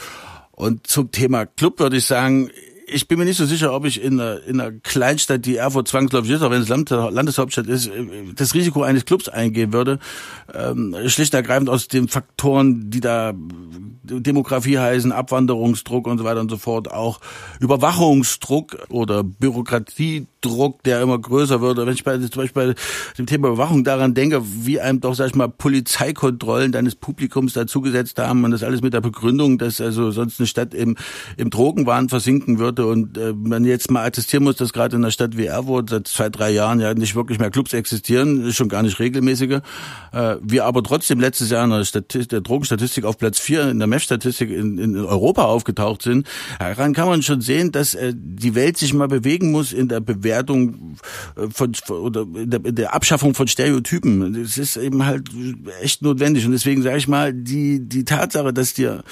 [SPEAKER 1] Und zum Thema Club würde ich sagen, ich bin mir nicht so sicher, ob ich in einer, in einer Kleinstadt, die Erfurt zwangsläufig ist, auch wenn es Landeshauptstadt ist, das Risiko eines Clubs eingehen würde. Ähm, schlicht ergreifend aus den Faktoren, die da Demografie heißen, Abwanderungsdruck und so weiter und so fort, auch Überwachungsdruck oder Bürokratiedruck, der immer größer wird. Wenn ich bei, zum Beispiel bei dem Thema Überwachung daran denke, wie einem doch, sag ich mal, Polizeikontrollen deines Publikums dazugesetzt haben und das alles mit der Begründung, dass also sonst eine Stadt im, im Drogenwahn versinken würde und äh, man jetzt mal attestieren muss, dass gerade in einer Stadt wie Erfurt seit zwei, drei Jahren ja nicht wirklich mehr Clubs existieren, ist schon gar nicht regelmäßige. Äh, wir aber trotzdem letztes Jahr in der, Statistik, der Drogenstatistik auf Platz vier in der MEF-Statistik in, in Europa aufgetaucht sind. Daran kann man schon sehen, dass äh, die Welt sich mal bewegen muss in der Bewertung äh, von, von oder in der, in der Abschaffung von Stereotypen. Das ist eben halt echt notwendig und deswegen sage ich mal, die die Tatsache, dass dir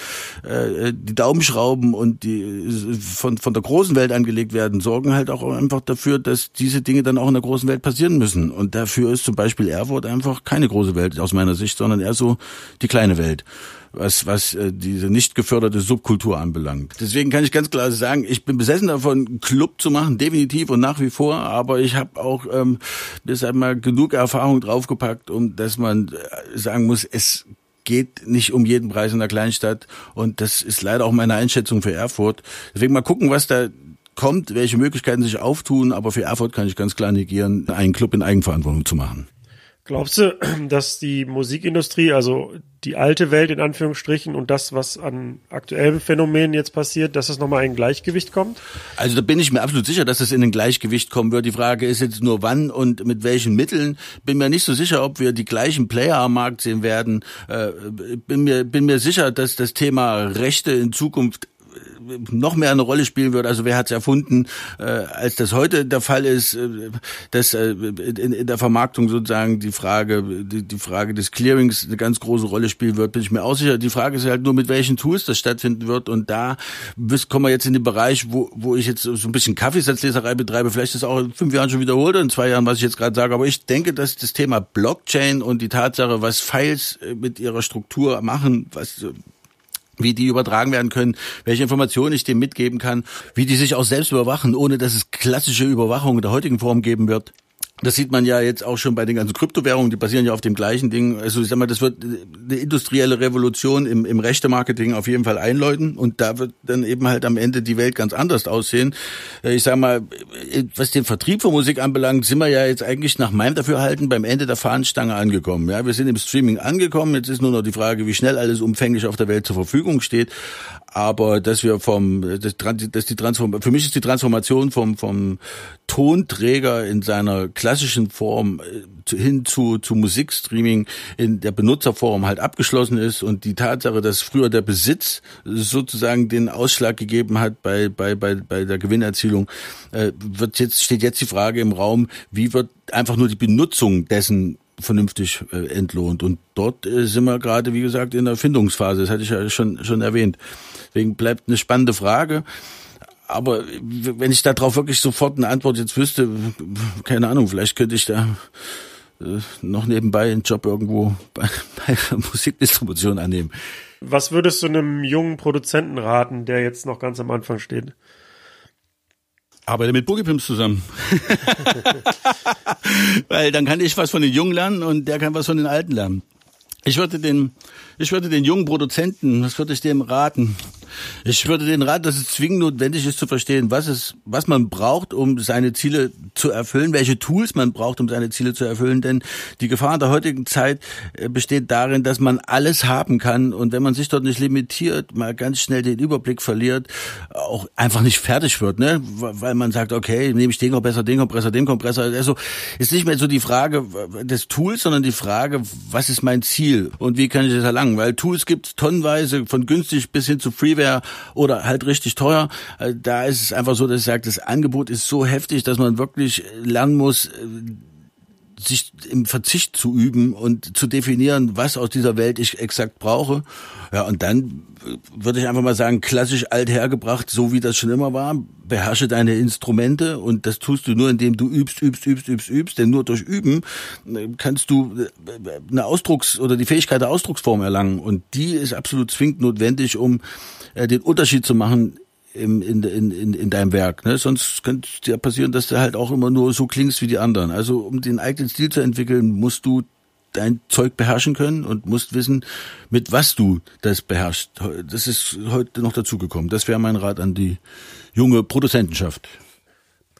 [SPEAKER 1] äh, die Daumenschrauben und die von von der großen Welt angelegt werden, sorgen halt auch einfach dafür, dass diese Dinge dann auch in der großen Welt passieren müssen. Und dafür ist zum Beispiel Erfurt einfach keine große Welt aus meiner Sicht, sondern eher so die kleine Welt was, was äh, diese nicht geförderte Subkultur anbelangt. Deswegen kann ich ganz klar sagen, ich bin besessen davon, Club zu machen, definitiv und nach wie vor, aber ich habe auch ähm, deshalb mal genug Erfahrung draufgepackt, um dass man äh, sagen muss, es geht nicht um jeden Preis in der Kleinstadt und das ist leider auch meine Einschätzung für Erfurt. Deswegen mal gucken, was da kommt, welche Möglichkeiten sich auftun, aber für Erfurt kann ich ganz klar negieren, einen Club in Eigenverantwortung zu machen.
[SPEAKER 2] Glaubst du, dass die Musikindustrie, also die alte Welt in Anführungsstrichen und das, was an aktuellen Phänomenen jetzt passiert, dass es nochmal in Gleichgewicht kommt?
[SPEAKER 1] Also da bin ich mir absolut sicher, dass es in ein Gleichgewicht kommen wird. Die Frage ist jetzt nur wann und mit welchen Mitteln. Bin mir nicht so sicher, ob wir die gleichen Player am Markt sehen werden. Äh, bin mir, bin mir sicher, dass das Thema Rechte in Zukunft noch mehr eine Rolle spielen wird. Also wer hat es erfunden, äh, als das heute der Fall ist, äh, dass äh, in, in der Vermarktung sozusagen die Frage, die, die Frage des Clearings eine ganz große Rolle spielen wird, bin ich mir auch sicher. Die Frage ist halt nur, mit welchen Tools das stattfinden wird. Und da kommen wir jetzt in den Bereich, wo, wo ich jetzt so ein bisschen Kaffeesatzleserei betreibe. Vielleicht ist auch in fünf Jahren schon wiederholt in zwei Jahren, was ich jetzt gerade sage. Aber ich denke, dass das Thema Blockchain und die Tatsache, was Files äh, mit ihrer Struktur machen, was wie die übertragen werden können, welche Informationen ich dem mitgeben kann, wie die sich auch selbst überwachen, ohne dass es klassische Überwachung in der heutigen Form geben wird. Das sieht man ja jetzt auch schon bei den ganzen Kryptowährungen, die basieren ja auf dem gleichen Ding. Also ich sag mal, das wird eine industrielle Revolution im, im Rechte-Marketing auf jeden Fall einläuten und da wird dann eben halt am Ende die Welt ganz anders aussehen. Äh, ich sag mal, was den Vertrieb von Musik anbelangt, sind wir ja jetzt eigentlich nach meinem Dafürhalten beim Ende der Fahnenstange angekommen. Ja, wir sind im Streaming angekommen. Jetzt ist nur noch die Frage, wie schnell alles umfänglich auf der Welt zur Verfügung steht aber dass wir vom, das, dass die Transform für mich ist die Transformation vom, vom Tonträger in seiner klassischen Form äh, hin zu, zu Musikstreaming in der Benutzerform halt abgeschlossen ist und die Tatsache, dass früher der Besitz sozusagen den Ausschlag gegeben hat bei, bei, bei, bei der Gewinnerzielung, äh, wird jetzt, steht jetzt die Frage im Raum, wie wird einfach nur die Benutzung dessen vernünftig äh, entlohnt. Und dort äh, sind wir gerade, wie gesagt, in der Findungsphase. Das hatte ich ja schon, schon erwähnt. Deswegen bleibt eine spannende Frage. Aber wenn ich darauf wirklich sofort eine Antwort jetzt wüsste, keine Ahnung, vielleicht könnte ich da äh, noch nebenbei einen Job irgendwo bei, bei Musikdistribution annehmen.
[SPEAKER 2] Was würdest du einem jungen Produzenten raten, der jetzt noch ganz am Anfang steht?
[SPEAKER 1] Arbeite mit Boogie Pimps zusammen. Weil dann kann ich was von den Jungen lernen und der kann was von den Alten lernen. Ich würde den, ich würde den jungen Produzenten, was würde ich dem raten? Ich würde den Rat, dass es zwingend notwendig ist zu verstehen, was es, was man braucht, um seine Ziele zu erfüllen, welche Tools man braucht, um seine Ziele zu erfüllen. Denn die Gefahr der heutigen Zeit äh, besteht darin, dass man alles haben kann und wenn man sich dort nicht limitiert, mal ganz schnell den Überblick verliert, auch einfach nicht fertig wird, ne? Weil man sagt, okay, nehme ich den Kompressor, den Kompressor, den Kompressor. Also ist nicht mehr so die Frage des Tools, sondern die Frage, was ist mein Ziel und wie kann ich das erlangen? Weil Tools gibt tonnenweise von günstig bis hin zu Freeware oder halt richtig teuer. Äh, da ist es einfach so, dass ich sage, das Angebot ist so heftig, dass man wirklich lernen muss, äh, sich im Verzicht zu üben und zu definieren, was aus dieser Welt ich exakt brauche. Ja, und dann würde ich einfach mal sagen, klassisch alt hergebracht, so wie das schon immer war. Beherrsche deine Instrumente und das tust du nur, indem du übst, übst, übst, übst, übst. Denn nur durch Üben äh, kannst du äh, eine Ausdrucks- oder die Fähigkeit der Ausdrucksform erlangen. Und die ist absolut zwingend notwendig, um äh, den Unterschied zu machen im, in, in, in, in deinem Werk. Ne? Sonst könnte es dir passieren, dass du halt auch immer nur so klingst wie die anderen. Also um den eigenen Stil zu entwickeln, musst du dein Zeug beherrschen können und musst wissen, mit was du das beherrschst. Das ist heute noch dazugekommen. Das wäre mein Rat an die junge Produzentenschaft.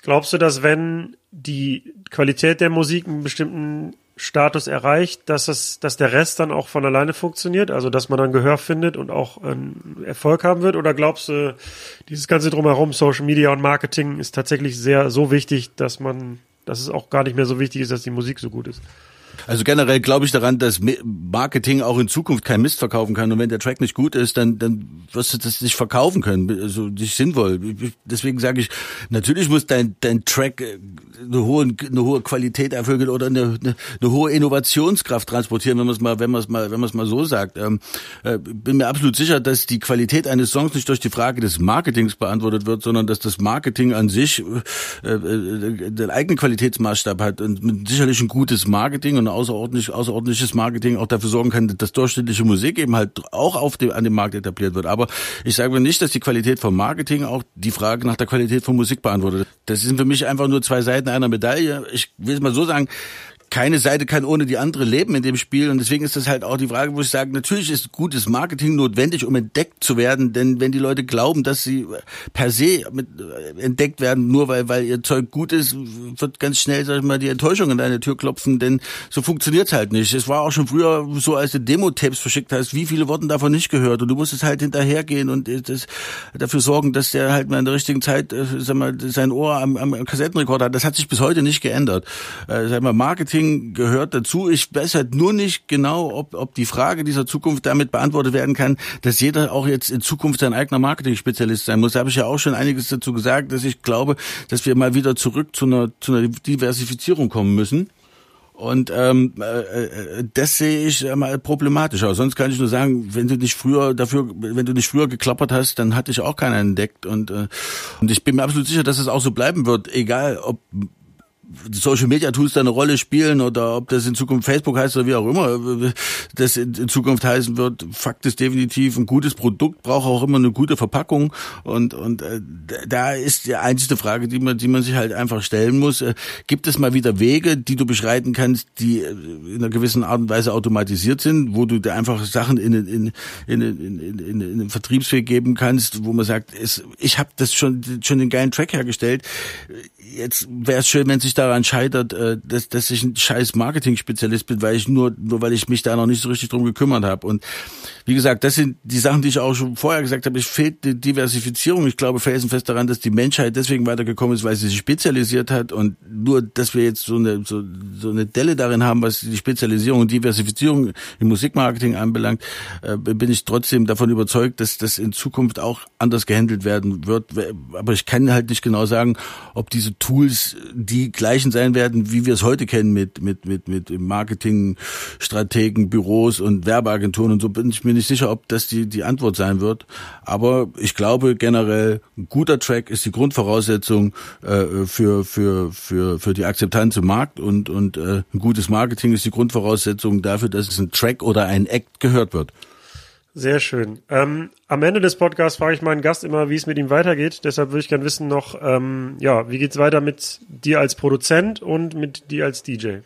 [SPEAKER 2] Glaubst du, dass wenn die Qualität der Musik einen bestimmten Status erreicht, dass es, dass der Rest dann auch von alleine funktioniert, also dass man dann Gehör findet und auch einen Erfolg haben wird? Oder glaubst du, dieses ganze drumherum, Social Media und Marketing ist tatsächlich sehr so wichtig, dass man, dass es auch gar nicht mehr so wichtig ist, dass die Musik so gut ist?
[SPEAKER 1] Also generell glaube ich daran, dass Marketing auch in Zukunft kein Mist verkaufen kann. Und wenn der Track nicht gut ist, dann, dann wirst du das nicht verkaufen können. Also nicht sinnvoll. Deswegen sage ich, natürlich muss dein, dein Track äh, eine hohe, eine hohe Qualität erfüllen oder eine, eine, eine hohe Innovationskraft transportieren, wenn man es mal, wenn man es mal, wenn man es mal so sagt. Ähm, äh, bin mir absolut sicher, dass die Qualität eines Songs nicht durch die Frage des Marketings beantwortet wird, sondern dass das Marketing an sich äh, äh, den eigenen Qualitätsmaßstab hat und sicherlich ein gutes Marketing und außerordentlich, außerordentliches Marketing auch dafür sorgen kann, dass durchschnittliche Musik eben halt auch auf dem, an dem Markt etabliert wird. Aber ich sage mir nicht, dass die Qualität vom Marketing auch die Frage nach der Qualität von Musik beantwortet. Das sind für mich einfach nur zwei Seiten einer Medaille. Ich will es mal so sagen, keine Seite kann ohne die andere leben in dem Spiel. Und deswegen ist das halt auch die Frage, wo ich sage, natürlich ist gutes Marketing notwendig, um entdeckt zu werden. Denn wenn die Leute glauben, dass sie per se mit, äh, entdeckt werden, nur weil, weil ihr Zeug gut ist, wird ganz schnell, sag ich mal, die Enttäuschung an deine Tür klopfen. Denn so funktioniert's halt nicht. Es war auch schon früher so, als du Demo-Tapes verschickt hast, wie viele wurden davon nicht gehört. Und du musstest halt hinterhergehen und das, dafür sorgen, dass der halt mal in der richtigen Zeit, äh, sag mal, sein Ohr am, am Kassettenrekorder hat. Das hat sich bis heute nicht geändert. Äh, sag mal, Marketing Marketing gehört dazu. Ich weiß halt nur nicht genau, ob, ob die Frage dieser Zukunft damit beantwortet werden kann, dass jeder auch jetzt in Zukunft sein eigener Marketing-Spezialist sein muss. Da habe ich ja auch schon einiges dazu gesagt, dass ich glaube, dass wir mal wieder zurück zu einer, zu einer Diversifizierung kommen müssen. Und ähm, äh, äh das sehe ich mal problematisch aus. Sonst kann ich nur sagen, wenn du nicht früher dafür, wenn du nicht früher geklappert hast, dann hatte ich auch keiner entdeckt. Und, äh, und ich bin mir absolut sicher, dass es auch so bleiben wird, egal ob Social Media Tools da eine Rolle spielen oder ob das in Zukunft Facebook heißt oder wie auch immer das in Zukunft heißen wird. Fakt ist definitiv, ein gutes Produkt braucht auch immer eine gute Verpackung und und äh, da ist die einzige Frage, die man die man sich halt einfach stellen muss. Äh, gibt es mal wieder Wege, die du beschreiten kannst, die äh, in einer gewissen Art und Weise automatisiert sind, wo du dir einfach Sachen in in in in, in, in, den Vertriebsweg geben kannst, wo man sagt, es, ich habe das schon schon den geilen Track hergestellt jetzt wäre es schön, wenn sich daran scheitert, äh, dass, dass ich ein scheiß Marketing-Spezialist bin, weil ich nur, nur weil ich mich da noch nicht so richtig drum gekümmert habe. Und wie gesagt, das sind die Sachen, die ich auch schon vorher gesagt habe. Es fehlt die Diversifizierung. Ich glaube felsenfest daran, dass die Menschheit deswegen weitergekommen ist, weil sie sich spezialisiert hat. Und nur, dass wir jetzt so eine, so, so eine Delle darin haben, was die Spezialisierung und Diversifizierung im Musikmarketing anbelangt, äh, bin ich trotzdem davon überzeugt, dass das in Zukunft auch anders gehandelt werden wird. Aber ich kann halt nicht genau sagen, ob diese Tools die gleichen sein werden, wie wir es heute kennen mit, mit, mit, mit Marketingstrategen, Büros und Werbeagenturen und so bin ich mir nicht sicher, ob das die, die Antwort sein wird. Aber ich glaube generell, ein guter Track ist die Grundvoraussetzung äh, für, für, für, für die Akzeptanz im Markt und, und äh, ein gutes Marketing ist die Grundvoraussetzung dafür, dass es ein Track oder ein Act gehört wird.
[SPEAKER 2] Sehr schön. Ähm, am Ende des Podcasts frage ich meinen Gast immer, wie es mit ihm weitergeht. Deshalb würde ich gerne wissen noch, ähm, ja, wie geht's weiter mit dir als Produzent und mit dir als DJ?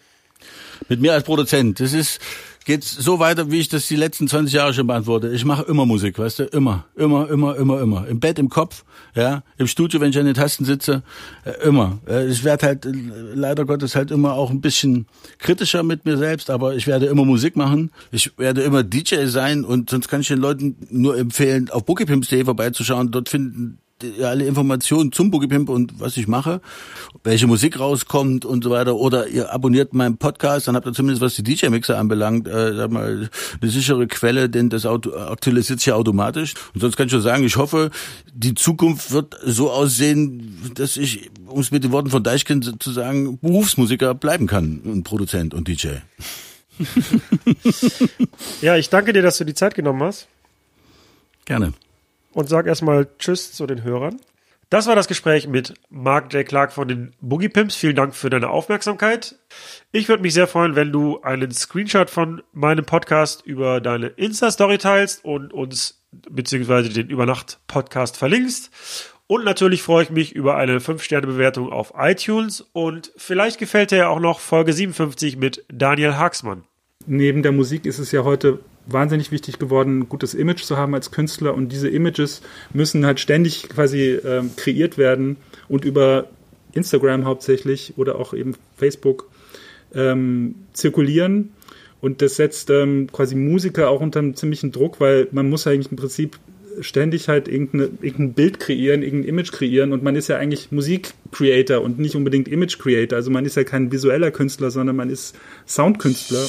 [SPEAKER 1] Mit mir als Produzent. Das ist geht's so weiter, wie ich das die letzten 20 Jahre schon beantworte. Ich mache immer Musik, weißt du, immer, immer, immer, immer, immer. Im Bett, im Kopf, ja, im Studio, wenn ich an den Tasten sitze, äh, immer. Äh, ich werde halt äh, leider Gottes halt immer auch ein bisschen kritischer mit mir selbst, aber ich werde immer Musik machen. Ich werde immer DJ sein und sonst kann ich den Leuten nur empfehlen, auf bookiepimpsday vorbeizuschauen. Dort finden alle Informationen zum Boogie Pimp und was ich mache, welche Musik rauskommt und so weiter. Oder ihr abonniert meinen Podcast, dann habt ihr zumindest, was die DJ-Mixer anbelangt, äh, sag mal, eine sichere Quelle, denn das Auto aktualisiert sich ja automatisch. Und sonst kann ich nur sagen, ich hoffe, die Zukunft wird so aussehen, dass ich, um es mit den Worten von Deichkind zu sagen, Berufsmusiker bleiben kann und Produzent und DJ.
[SPEAKER 2] ja, ich danke dir, dass du die Zeit genommen hast.
[SPEAKER 1] Gerne
[SPEAKER 2] und sag erstmal Tschüss zu den Hörern. Das war das Gespräch mit Mark J. Clark von den Boogie Pimps. Vielen Dank für deine Aufmerksamkeit. Ich würde mich sehr freuen, wenn du einen Screenshot von meinem Podcast über deine Insta-Story teilst und uns beziehungsweise den Übernacht-Podcast verlinkst. Und natürlich freue ich mich über eine 5-Sterne-Bewertung auf iTunes und vielleicht gefällt dir ja auch noch Folge 57 mit Daniel Haxmann.
[SPEAKER 4] Neben der Musik ist es ja heute wahnsinnig wichtig geworden, ein gutes Image zu haben als Künstler und diese Images müssen halt ständig quasi ähm, kreiert werden und über Instagram hauptsächlich oder auch eben Facebook ähm, zirkulieren. Und das setzt ähm, quasi Musiker auch unter einem ziemlichen Druck, weil man muss eigentlich im Prinzip ständig halt irgendein Bild kreieren, irgendein Image kreieren und man ist ja eigentlich Musikcreator und nicht unbedingt Image Creator. Also man ist ja kein visueller Künstler, sondern man ist Soundkünstler.